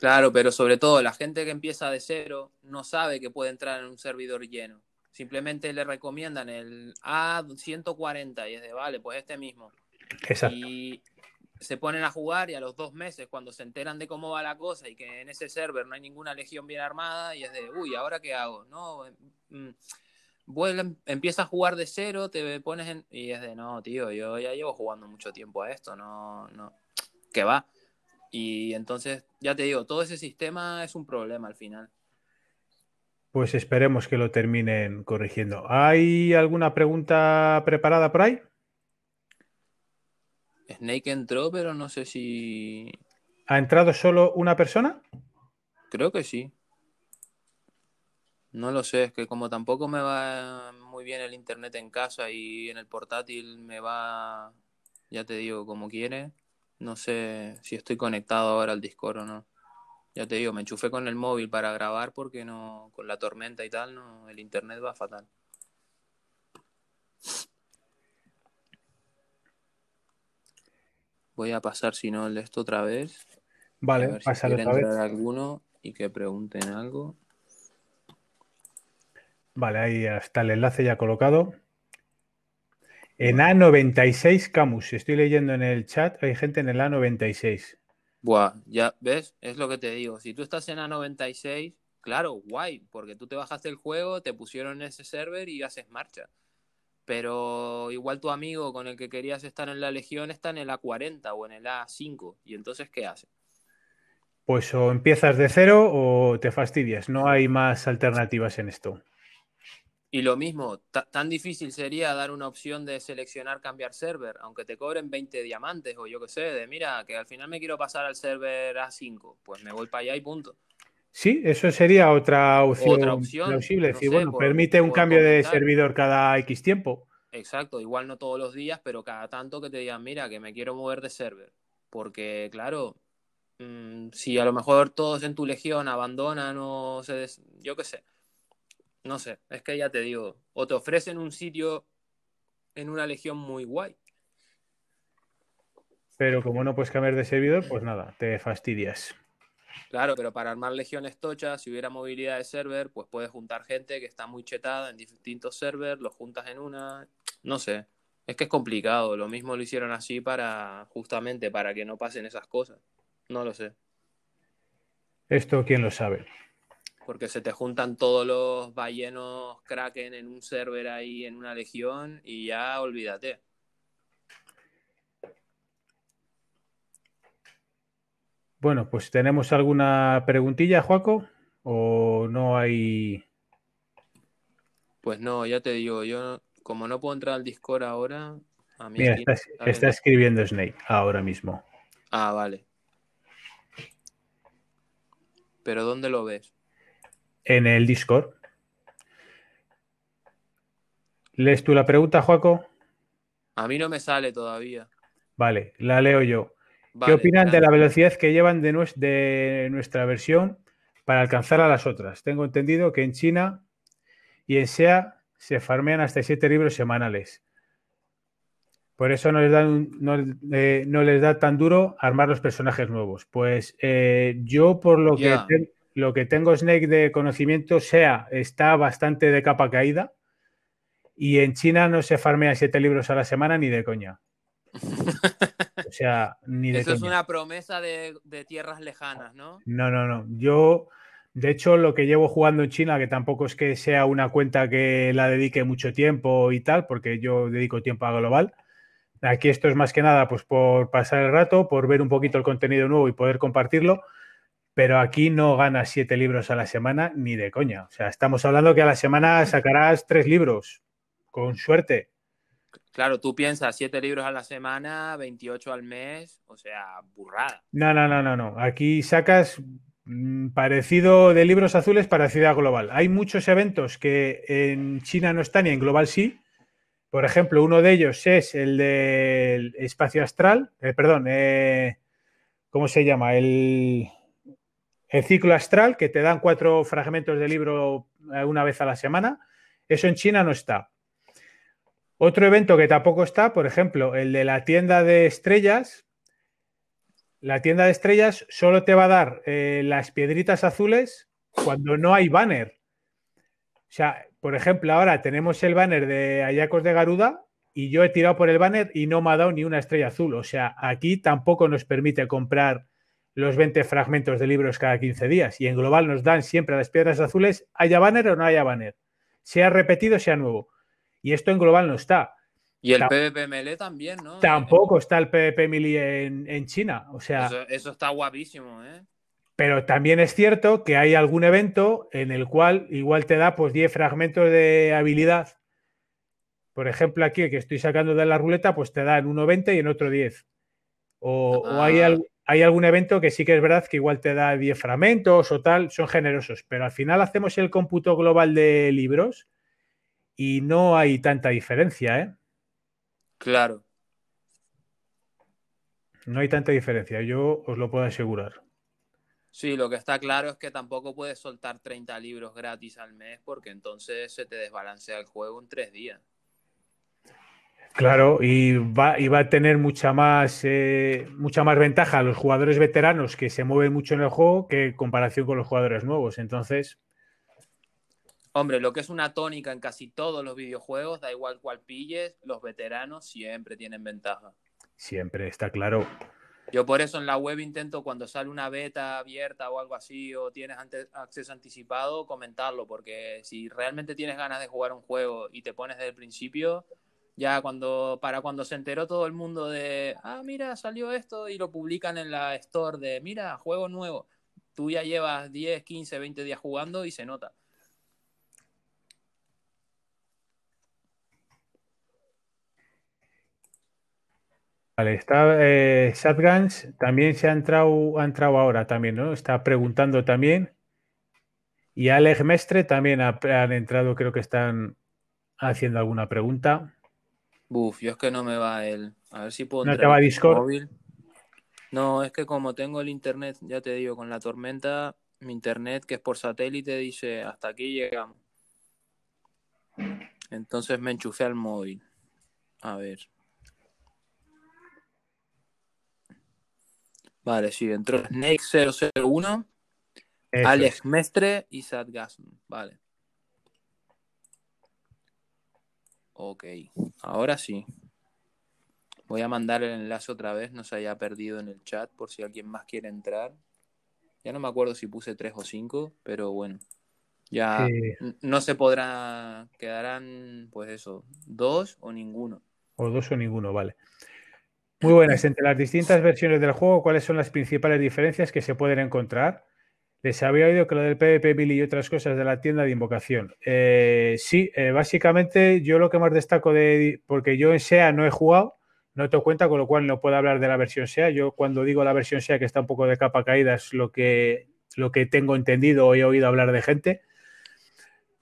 Claro, pero sobre todo la gente que empieza de cero no sabe que puede entrar en un servidor lleno. Simplemente le recomiendan el A140 y es de, vale, pues este mismo. Exacto. Y se ponen a jugar y a los dos meses, cuando se enteran de cómo va la cosa y que en ese server no hay ninguna legión bien armada, y es de, uy, ¿ahora qué hago? No, mm, vuelve, empieza a jugar de cero, te pones en... Y es de, no, tío, yo ya llevo jugando mucho tiempo a esto, no, no, que va. Y entonces, ya te digo, todo ese sistema es un problema al final. Pues esperemos que lo terminen corrigiendo. ¿Hay alguna pregunta preparada por ahí? Snake entró, pero no sé si. ¿Ha entrado solo una persona? Creo que sí. No lo sé, es que como tampoco me va muy bien el internet en casa y en el portátil me va, ya te digo, como quiere. No sé si estoy conectado ahora al Discord o no. Ya te digo, me enchufé con el móvil para grabar porque no, con la tormenta y tal, no, el internet va fatal. Voy a pasar, si no, el de esto otra vez. Vale, a ver si quiere otra vez. entrar alguno y que pregunten algo. Vale, ahí está el enlace ya colocado. En A96 Camus, estoy leyendo en el chat, hay gente en el A96. Buah, ya ves, es lo que te digo. Si tú estás en A96, claro, guay, porque tú te bajaste el juego, te pusieron en ese server y haces marcha. Pero igual tu amigo con el que querías estar en la Legión está en el A40 o en el A5. ¿Y entonces qué hace? Pues o empiezas de cero o te fastidias, no hay más alternativas en esto. Y lo mismo, ta- tan difícil sería dar una opción de seleccionar cambiar server, aunque te cobren 20 diamantes o yo qué sé, de mira, que al final me quiero pasar al server A5, pues me voy para allá y punto. Sí, eso sería otra opción, Otra opción, plausible. no decir, sé, bueno, por- permite un por cambio de servidor cada X tiempo. Exacto, igual no todos los días, pero cada tanto que te digan, mira, que me quiero mover de server. Porque, claro, mm, si a lo mejor todos en tu legión abandonan o se des- yo qué sé. No sé, es que ya te digo, o te ofrecen un sitio en una legión muy guay. Pero como no puedes cambiar de servidor, pues nada, te fastidias. Claro, pero para armar legiones tochas, si hubiera movilidad de server, pues puedes juntar gente que está muy chetada en distintos servers, los juntas en una, no sé. Es que es complicado, lo mismo lo hicieron así para justamente para que no pasen esas cosas. No lo sé, Esto, ¿quién lo sabe? Porque se te juntan todos los ballenos Kraken en un server ahí en una legión y ya olvídate. Bueno, pues ¿tenemos alguna preguntilla, Joaco? ¿O no hay...? Pues no, ya te digo, yo como no puedo entrar al Discord ahora, a mí Mira, está, no escribiendo Snake ahora mismo. Ah, vale. Pero ¿dónde lo ves? En el Discord. ¿Lees tú la pregunta, Joaco? A mí no me sale todavía. Vale, la leo yo. ¿Qué opinan de la velocidad que llevan de, de nuestra versión para alcanzar a las otras? Tengo entendido que en China y en SEA se farmean hasta siete libros semanales. Por eso no les, dan, no, eh, no les da tan duro armar los personajes nuevos. Pues eh, yo, por lo, que lo que tengo Snake de conocimiento, SEA está bastante de capa caída. Y en China no se farmean siete libros a la semana ni de coña. O sea, ni de Eso es una promesa de, de tierras lejanas, ¿no? No, no, no. Yo, de hecho, lo que llevo jugando en China, que tampoco es que sea una cuenta que la dedique mucho tiempo y tal, porque yo dedico tiempo a global. Aquí esto es más que nada, pues por pasar el rato, por ver un poquito el contenido nuevo y poder compartirlo. Pero aquí no ganas siete libros a la semana ni de coña. O sea, estamos hablando que a la semana sacarás tres libros, con suerte. Claro, tú piensas 7 libros a la semana, 28 al mes, o sea, burrada. No, no, no, no, no. Aquí sacas mm, parecido de libros azules, parecido a global. Hay muchos eventos que en China no están y en global sí. Por ejemplo, uno de ellos es el del espacio astral, eh, perdón, eh, ¿cómo se llama? El, el ciclo astral, que te dan cuatro fragmentos de libro eh, una vez a la semana. Eso en China no está. Otro evento que tampoco está, por ejemplo, el de la tienda de estrellas. La tienda de estrellas solo te va a dar eh, las piedritas azules cuando no hay banner. O sea, por ejemplo, ahora tenemos el banner de Ayacos de Garuda y yo he tirado por el banner y no me ha dado ni una estrella azul. O sea, aquí tampoco nos permite comprar los 20 fragmentos de libros cada 15 días. Y en global nos dan siempre las piedras azules, haya banner o no haya banner. Sea repetido, sea nuevo. Y esto en global no está. Y el PvP Melee también, ¿no? Tampoco está el PvP Melee en, en China. O sea, Eso, eso está guapísimo, ¿eh? pero también es cierto que hay algún evento en el cual igual te da pues 10 fragmentos de habilidad. Por ejemplo, aquí el que estoy sacando de la ruleta, pues te dan uno 20 y en otro 10. O, o hay, Ah. Hay algún evento que sí que es verdad que igual te da 10 fragmentos o tal, son generosos, pero al final hacemos el cómputo global de libros y no hay tanta diferencia, ¿eh? Claro. No hay tanta diferencia, yo os lo puedo asegurar. Sí, lo que está claro es que tampoco puedes soltar 30 libros gratis al mes porque entonces se te desbalancea el juego en tres días. Claro, y va, y va a tener mucha más, eh, mucha más ventaja a los jugadores veteranos que se mueven mucho en el juego que en comparación con los jugadores nuevos. Entonces, Hombre, lo que es una tónica en casi todos los videojuegos, da igual cuál pilles, los veteranos siempre tienen ventaja. siempre está claro. Yo por eso en la web intento cuando sale una beta abierta o algo así o tienes ante- acceso anticipado, comentarlo, porque si realmente tienes ganas de jugar un juego y te pones desde el principio, ya cuando para cuando se enteró todo el mundo de, ah, mira, salió esto y lo publican en la store de, mira, juego nuevo, tú ya llevas 10, 15, 20 días jugando y se nota. Vale, está eh, Shotguns, también se ha entrado, ha entrado ahora también, ¿no? Está preguntando también. Y Alex Mestre también ha- han entrado, creo que están haciendo alguna pregunta. Buf, yo es que no me va el. A ver si puedo ¿No te va Discord? móvil. No, es que como tengo el internet, ya te digo, con la tormenta, mi internet que es por satélite dice hasta aquí llegamos. Entonces me enchufé al móvil. A ver. Vale, sí, entró Snake 001, Eso Alex es. Mestre y Sadgasm. Vale. Ok, ahora sí. Voy a mandar el enlace otra vez, no se haya perdido en el chat por si alguien más quiere entrar. Ya no me acuerdo si puse tres o cinco, pero bueno. Ya no se podrá, quedarán pues eso, dos o ninguno. O dos o ninguno, vale. Muy buenas. Entre las distintas versiones del juego, ¿cuáles son las principales diferencias que se pueden encontrar? Les había oído que lo del PvP Billy y otras cosas de la tienda de invocación. Eh, sí, eh, básicamente yo lo que más destaco de. Porque yo en SEA no he jugado, no te cuenta, con lo cual no puedo hablar de la versión SEA. Yo cuando digo la versión SEA que está un poco de capa caída es lo que, lo que tengo entendido o he oído hablar de gente.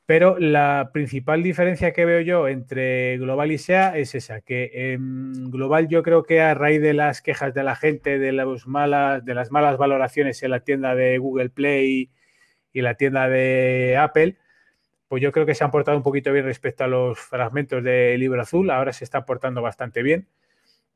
Pero la principal diferencia que veo yo entre Global y SEA es esa, que en Global yo creo que a raíz de las quejas de la gente, de, los malas, de las malas valoraciones en la tienda de Google Play y la tienda de Apple, pues yo creo que se han portado un poquito bien respecto a los fragmentos de Libro Azul, ahora se está portando bastante bien.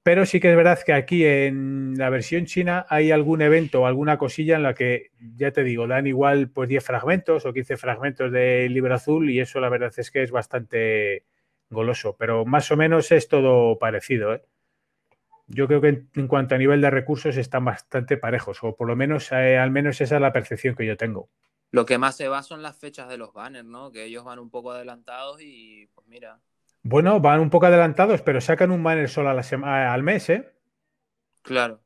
Pero sí que es verdad que aquí en la versión china hay algún evento o alguna cosilla en la que, ya te digo, dan igual pues 10 fragmentos o 15 fragmentos de libro azul y eso la verdad es que es bastante goloso, pero más o menos es todo parecido. ¿eh? Yo creo que en, cuanto a nivel de recursos están bastante parejos, o por lo menos, eh, al menos esa es la percepción que yo tengo. Lo que más se va son las fechas de los banners, ¿no? Que ellos van un poco adelantados y pues mira, Bueno, van un poco adelantados, pero sacan un banner solo a la al mes, ¿eh? claro.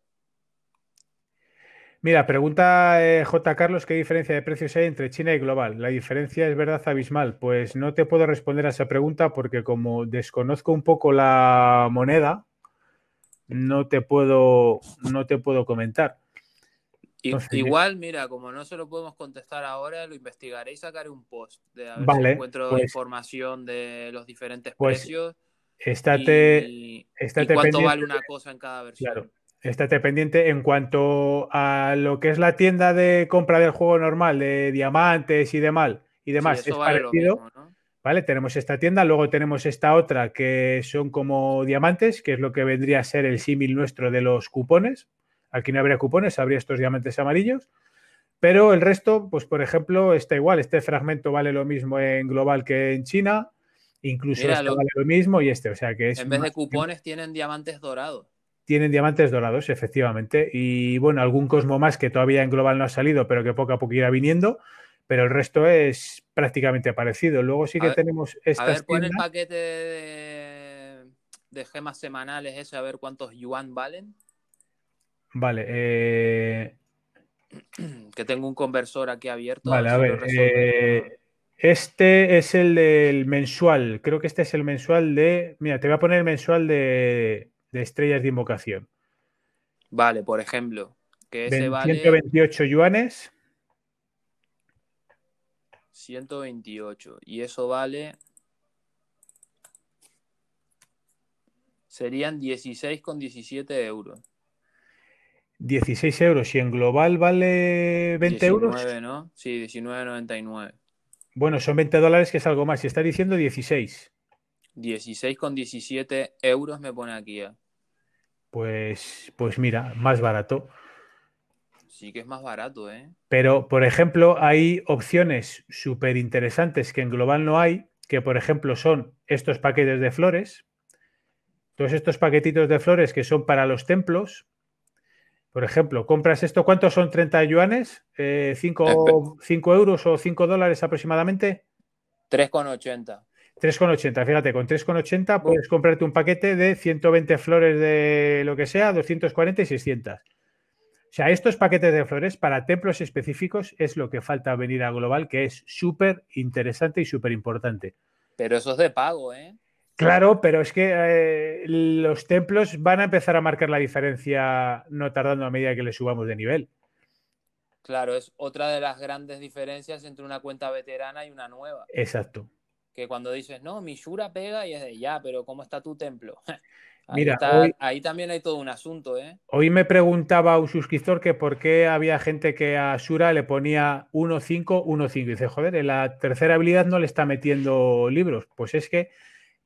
Mira, pregunta eh, J. Carlos, ¿qué diferencia de precios hay entre China y Global? La diferencia es verdad abismal. Pues no te puedo responder a esa pregunta porque como desconozco un poco la moneda, no te puedo, no te puedo comentar. Igual, mira, como no se lo podemos contestar ahora, lo investigaré y sacaré un post de a ver si encuentro pues- información de los diferentes pues, precios Estate, y, y estate cuánto pendiente vale una cosa en cada versión. Claro. estate pendiente en cuanto a lo que es la tienda de compra del juego normal, de diamantes y demás, y demás. Sí, es vale parecido. mismo, ¿no? ¿Vale? Tenemos esta tienda, luego tenemos esta otra que son como diamantes, que es lo que vendría a ser el símil nuestro de los cupones. Aquí no habría cupones, habría estos diamantes amarillos. Pero el resto, pues por ejemplo, está igual. Este fragmento vale lo mismo en global que en China. Incluso Mira, este lo- vale lo mismo y este. O sea que es En vez de cupones tienen diamantes dorados. tienen diamantes dorados, efectivamente. Y bueno, algún Cosmo más que todavía en global no ha salido, pero que poco a poco irá viniendo. Pero el resto es prácticamente parecido. Luego sí A que ver- tenemos A estas ver, pon el paquete de, de gemas semanales ese, a ver cuántos yuan valen. Vale, eh, Que tengo un conversor aquí abierto. vale, a ver. eh, este es el del mensual. Creo que este es el mensual de. Mira, te voy a poner el mensual de, de estrellas de invocación. Vale, por ejemplo, que ese vale 128 yuanes. 128 y eso vale serían 16,17 euros. 16 euros. Y en global vale 20 euros. 19, ¿no? Sí, 19,99. Bueno, son 20 dólares, que es algo más. Si está diciendo 16. 16,17 euros me pone aquí. ¿eh? Pues, pues mira, más barato. Sí que es más barato, ¿eh? Pero, por ejemplo, hay opciones súper interesantes que en Global no hay, que por ejemplo son estos paquetes de flores. Todos estos paquetitos de flores que son para los templos. Por ejemplo, compras esto, ¿cuántos son 30 yuanes? Eh, 5, 5 euros o 5 dólares aproximadamente. 3,80. 3,80, fíjate, con 3,80 puedes comprarte un paquete de 120 flores de lo que sea, 240 y 600. O sea, estos paquetes de flores para templos específicos es lo que falta venir a Global, que es súper interesante y súper importante. Pero eso es de pago, ¿eh? Claro, pero es que eh, los templos van a empezar a marcar la diferencia no tardando a medida que le subamos de nivel. Claro, es otra de las grandes diferencias entre una cuenta veterana y una nueva. Exacto. Que cuando dices, no, mi Shura pega y es de ya, pero ¿cómo está tu templo? Ahí, Mira, está- hoy- ahí también hay todo un asunto, ¿eh? Hoy me preguntaba un suscriptor que por qué había gente que a Shura le ponía 1.5, 1.5. Y dice, joder, en la tercera habilidad no le está metiendo libros. Pues es que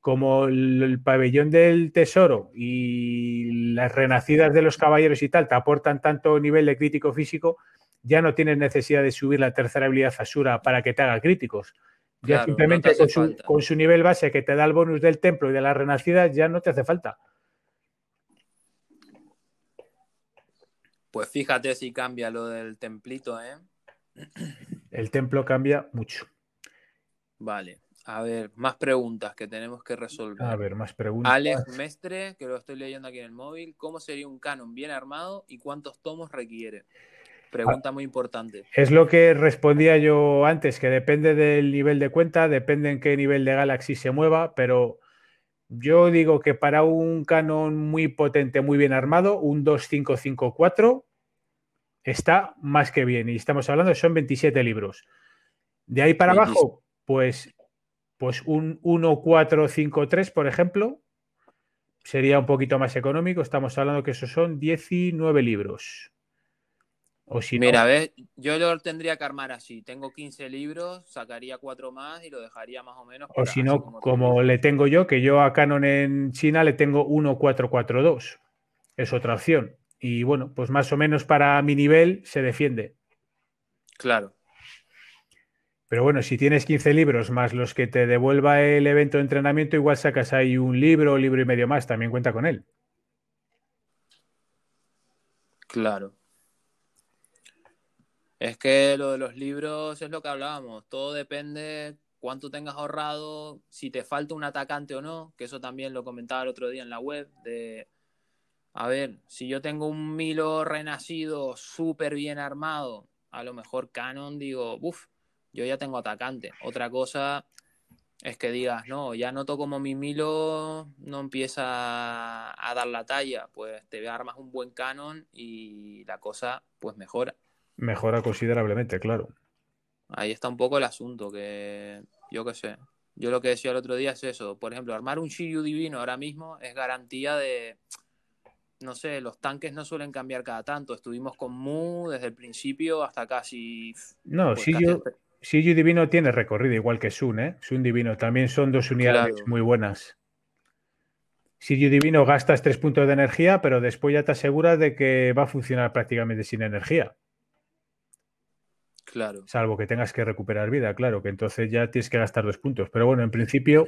como el, el pabellón del tesoro y las renacidas de los caballeros y tal te aportan tanto nivel de crítico físico, ya no tienes necesidad de subir la tercera habilidad a Shura para que te haga críticos. Ya Claro, simplemente no con, su, con su nivel base que te da el bonus del templo y de las renacidas ya no te hace falta. Pues fíjate si cambia lo del templito, ¿eh? El templo cambia mucho. Vale. A ver, más preguntas que tenemos que resolver. A ver, más preguntas. Alex Mestre, que lo estoy leyendo aquí en el móvil, ¿cómo sería un canon bien armado y cuántos tomos requiere? Pregunta muy importante. Es lo que respondía yo antes, que depende del nivel de cuenta, depende en qué nivel de Galaxy se mueva, pero yo digo que para un canon muy potente, muy bien armado, un 2554 está más que bien. Y estamos hablando, son 27 libros. De ahí para 27. abajo, pues, pues un 1453, por ejemplo, sería un poquito más económico. Estamos hablando que esos son 19 libros. O si no- Mira, ves, yo lo tendría que armar así. Tengo 15 libros, sacaría cuatro más y lo dejaría más o menos. O si no, como le tengo yo, que yo a Canon en China le tengo 1442. Es otra opción. Y bueno, pues más o menos para mi nivel se defiende. Claro, Pero bueno, si tienes 15 libros más los que te devuelva el evento de entrenamiento, igual sacas ahí un libro, libro y medio más, también cuenta con él. claro. Es que lo de los libros es lo que hablábamos. Todo depende cuánto tengas ahorrado, si te falta un atacante o no, que eso también lo comentaba el otro día en la web, de, a ver, si yo tengo un Milo renacido súper bien armado, a lo mejor Canon digo, uff, yo ya tengo atacante. Otra cosa es que digas, no, ya noto como mi Milo no empieza a dar la talla, pues te armas un buen Canon y la cosa pues mejora. Mejora considerablemente, claro. Ahí está un poco el asunto, que yo qué sé. Yo lo que decía el otro día es eso. Por ejemplo, armar un Shiryu divino ahora mismo es garantía de. No sé, los tanques no suelen cambiar cada tanto. Estuvimos con Mu desde el principio hasta casi. No, pues, casi Siyu Divino tiene recorrido, igual que Sun, ¿eh? Sun Divino también son dos unidades Claro. muy buenas. Siyu Divino gastas tres puntos de energía, pero después ya te aseguras de que va a funcionar prácticamente sin energía. Claro. Salvo que tengas que recuperar vida, claro, que entonces ya tienes que gastar dos puntos. Pero bueno, en principio,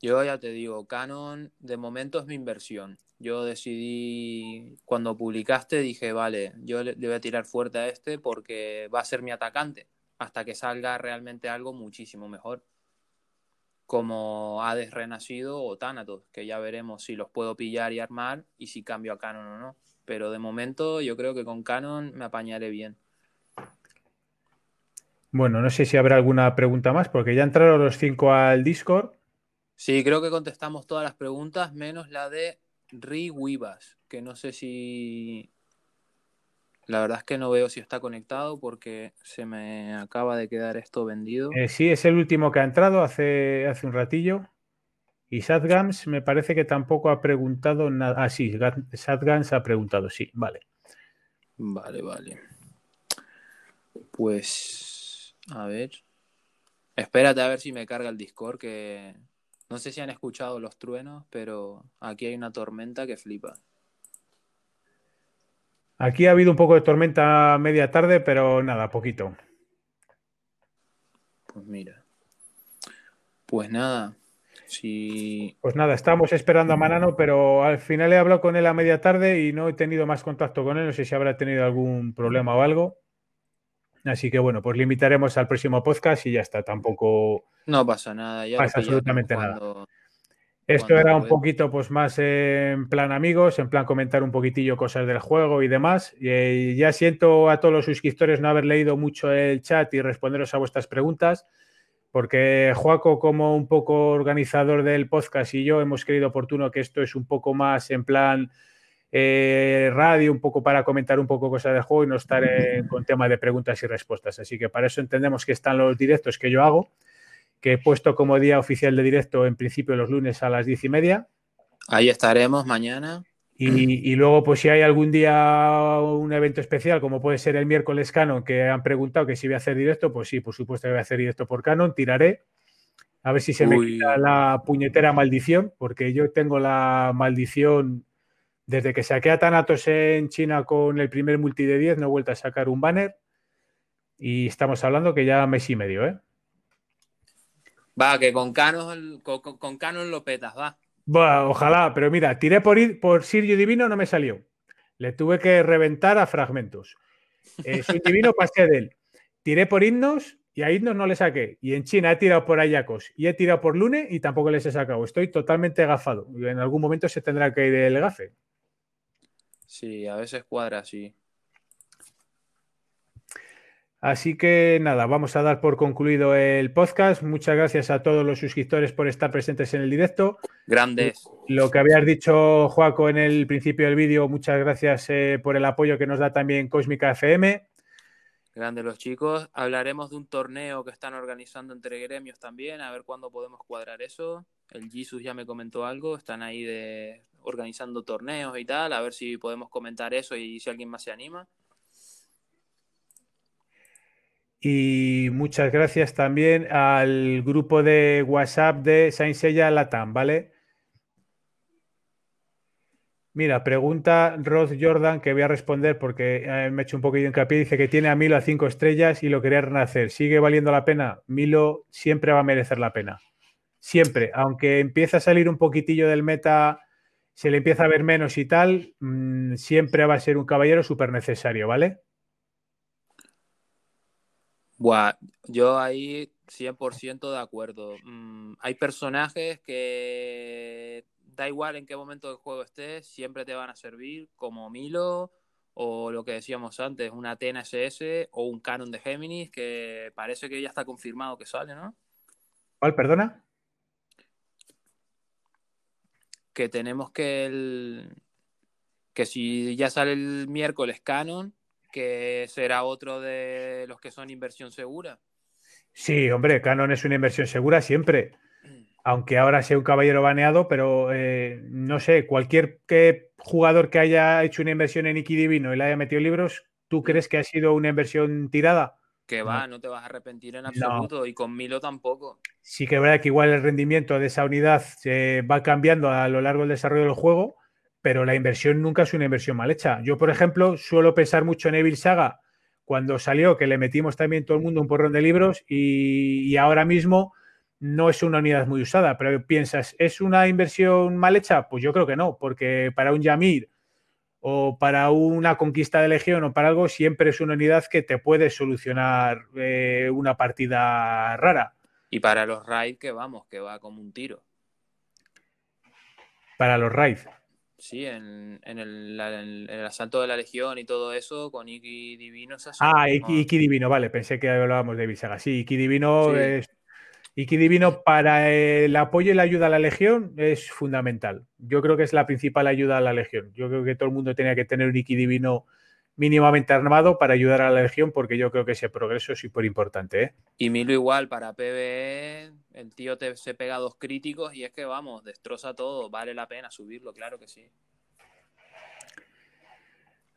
Yo ya te digo, Canon de momento es mi inversión. Yo decidí, cuando publicaste, dije, vale, yo le, voy a tirar fuerte a este porque va a ser mi atacante hasta que salga realmente algo muchísimo mejor. Como Hades Renacido o Thanatos, que ya veremos si los puedo pillar y armar y si cambio a Canon o no. Pero de momento yo creo que con Canon me apañaré bien. bueno, no sé si habrá alguna pregunta más, porque ya entraron los cinco al Discord. Sí, creo que contestamos todas las preguntas, menos la de Ri Wivas, que no sé si. La verdad es que no veo si está conectado porque se me acaba de quedar esto vendido. Eh, sí, es el último que ha entrado hace, hace un ratillo. Y Sadgams me parece que tampoco ha preguntado nada. Ah, sí, Sadgams ha preguntado, sí, vale. Vale, vale. Pues. A ver. Espérate a ver si me carga el Discord, que no sé si han escuchado los truenos, pero aquí hay una tormenta que flipa. Aquí ha habido un poco de tormenta media tarde, pero nada, poquito. Pues mira. Pues nada. Si... Pues nada, estamos esperando a Manano, pero al final he hablado con él a media tarde y no he tenido más contacto con él. No sé si habrá tenido algún problema o algo. Así que bueno, pues limitaremos al próximo podcast y ya está. Tampoco no pasa nada. Ya pasa absolutamente nada. Esto era un poquito pues más en plan amigos, en plan comentar un poquitillo cosas del juego y demás. Y ya siento a todos los suscriptores no haber leído mucho el chat y responderos a vuestras preguntas, porque Joaco como un poco organizador del podcast y yo hemos creído oportuno que esto es un poco más en plan eh, radio, un poco para comentar un poco cosas del juego y no estar con temas de preguntas y respuestas. Así que para eso entendemos que están los directos que yo hago que he puesto como día oficial de directo en principio los lunes a las diez y media. Ahí estaremos mañana. Y, luego, pues si hay algún día un evento especial, como puede ser el miércoles Canon, que han preguntado que si voy a hacer directo, pues sí, por supuesto que voy a hacer directo por Canon, tiraré. A ver si se me quita la puñetera maldición, porque yo tengo la maldición desde que saqué a Thanatos en China con el primer multi de 10, no he vuelto a sacar un banner. Y estamos hablando que ya mes y medio, ¿eh? Va, que con Canon, con, Canon lo petas, va. Bueno, ojalá, pero mira, tiré por, ir, por Sirio Divino, no me salió. Le tuve que reventar a fragmentos. Eh, Divino pasé de él. Tiré por Himnos y a Himnos no le saqué. Y en China he tirado por Ayacos y he tirado por Lune y tampoco les he sacado. Estoy totalmente gafado. En algún momento se tendrá que ir el gafe. Sí, a veces cuadra, sí. Así que nada, vamos a dar por concluido el podcast. Muchas gracias a todos los suscriptores por estar presentes en el directo. Grandes. Lo que habías dicho, Joaco, en el principio del vídeo, muchas gracias eh, por el apoyo que nos da también Cósmica FM. Grandes los chicos. Hablaremos de un torneo que están organizando entre gremios también, a ver cuándo podemos cuadrar eso. El Jesus ya me comentó algo, están ahí de organizando torneos y tal, a ver si podemos comentar eso y si alguien más se anima. Y muchas gracias también al grupo de WhatsApp de Saint Seiya Latam, ¿vale? Mira, pregunta Rod Jordan que voy a responder porque eh, me he hecho un poquillo hincapié. Dice que tiene a Milo a cinco estrellas y lo quería renacer. ¿Sigue valiendo la pena? Milo siempre va a merecer la pena. Siempre. Aunque empieza a salir un poquitillo del meta, se le empieza a ver menos y tal, mm, siempre va a ser un caballero súper necesario, ¿vale? Buah, yo ahí 100% de acuerdo. Mm, hay personajes que da igual en qué momento del juego estés, siempre te van a servir, como Milo o lo que decíamos antes, una Atena SS o un Canon de Géminis, que parece que ya está confirmado que sale, ¿no? ¿Cuál, perdona? Que tenemos que el... que si ya sale el miércoles Canon, que será otro de los que son inversión segura. Sí, hombre, Canon es una inversión segura siempre. Aunque ahora sea un caballero baneado, pero eh, no sé, cualquier que jugador que haya hecho una inversión en Iki Divino y le haya metido libros, ¿tú crees que ha sido una inversión tirada? Que va, no, te vas a arrepentir en absoluto y con Milo tampoco. Sí que es verdad que igual el rendimiento de esa unidad se va cambiando a lo largo del desarrollo del juego, pero la inversión nunca es una inversión mal hecha. Yo, por ejemplo, suelo pensar mucho en Evil Saga cuando salió, que le metimos también todo el mundo un porrón de libros y, ahora mismo no es una unidad muy usada, pero piensas, ¿es una inversión mal hecha? Pues yo creo que no, porque para un Yamir o para una conquista de legión o para algo, siempre es una unidad que te puede solucionar eh, una partida rara. Y para los raids, que vamos, que va como un tiro. Para los raids. Sí, en, el, asalto de la Legión y todo eso, con Iki Divino. ah, Iki, Divino, vale, pensé que hablábamos de Visaga. Sí, Iki Divino es. Iki Divino para el apoyo y la ayuda a la Legión es fundamental. Yo creo que es la principal ayuda a la Legión. Yo creo que todo el mundo tenía que tener un Iki Divino mínimamente armado para ayudar a la Legión, porque yo creo que ese progreso es súper importante. ¿eh? Y Milo igual, para PvE, el tío te, se pega dos críticos y es que vamos, destroza todo, vale la pena subirlo, claro que sí.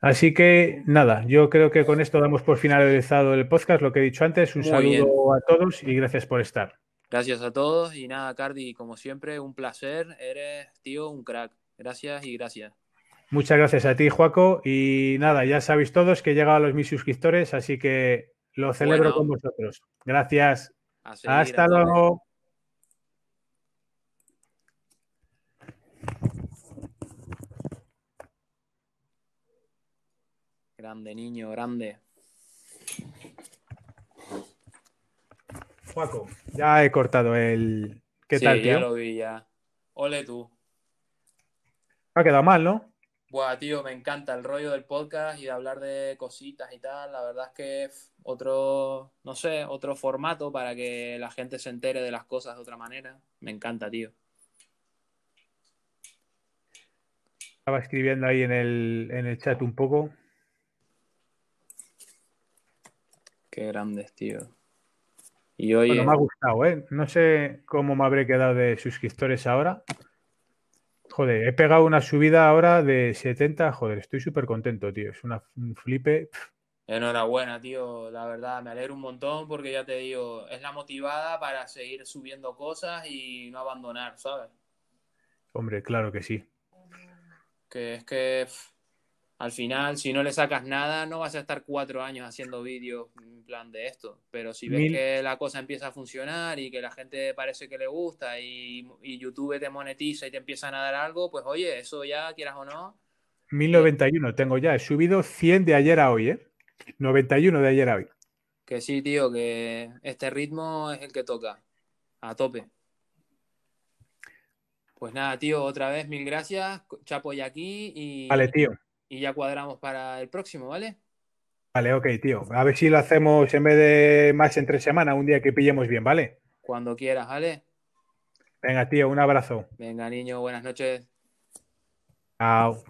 Así que nada, yo creo que con esto damos por finalizado el podcast, lo que he dicho antes. Un Muy saludo bien. a todos y gracias por estar. Gracias a todos y nada, Cardi, como siempre, un placer. Eres, tío, un crack. Gracias y gracias. Muchas gracias a ti, Juaco. Y nada, ya sabéis todos que he llegado a los mil suscriptores, así que lo celebro Bueno. con vosotros. Gracias. Seguir, Hasta luego. Grande, niño, grande. Juaco, ya he cortado el. ¿Qué sí, tal, ya tío? lo vi, ya. Ole tú. Ha quedado mal, ¿no? Buah, tío, me encanta el rollo del podcast y de hablar de cositas y tal. La verdad es que otro, no sé, otro formato para que la gente se entere de las cosas de otra manera. Me encanta, tío. Estaba escribiendo ahí en el, en el chat un poco. Qué grandes, tío. Y oye, Bueno, me ha gustado, ¿eh? No sé cómo me habré quedado de suscriptores ahora. Joder, he pegado una subida ahora de 70. Joder, estoy súper contento, tío. Es una, un flipe. enhorabuena, tío. La verdad, me alegro un montón porque ya te digo, es la motivada para seguir subiendo cosas y no abandonar, ¿sabes? Hombre, claro que sí. Que es que al final, si no le sacas nada, no vas a estar cuatro años haciendo vídeos en plan de esto. Pero si ves Mil- que la cosa empieza a funcionar y que la gente parece que le gusta y, y YouTube te monetiza y te empiezan a dar algo, pues oye, eso ya, quieras o no, 1091 tengo ya. He subido 100 de ayer a hoy, ¿eh? 91 de ayer a hoy. que sí, tío, que este ritmo es el que toca. A tope. Pues nada, tío, otra vez mil gracias. Chapo ya aquí y, Vale, tío. Y ya cuadramos para el próximo, ¿vale? Vale, ok, tío. A ver si lo hacemos en vez de más entre semana, un día que pillemos bien, ¿vale? Cuando quieras, ¿vale? Venga, tío, un abrazo. Venga, niño, buenas noches. Chao.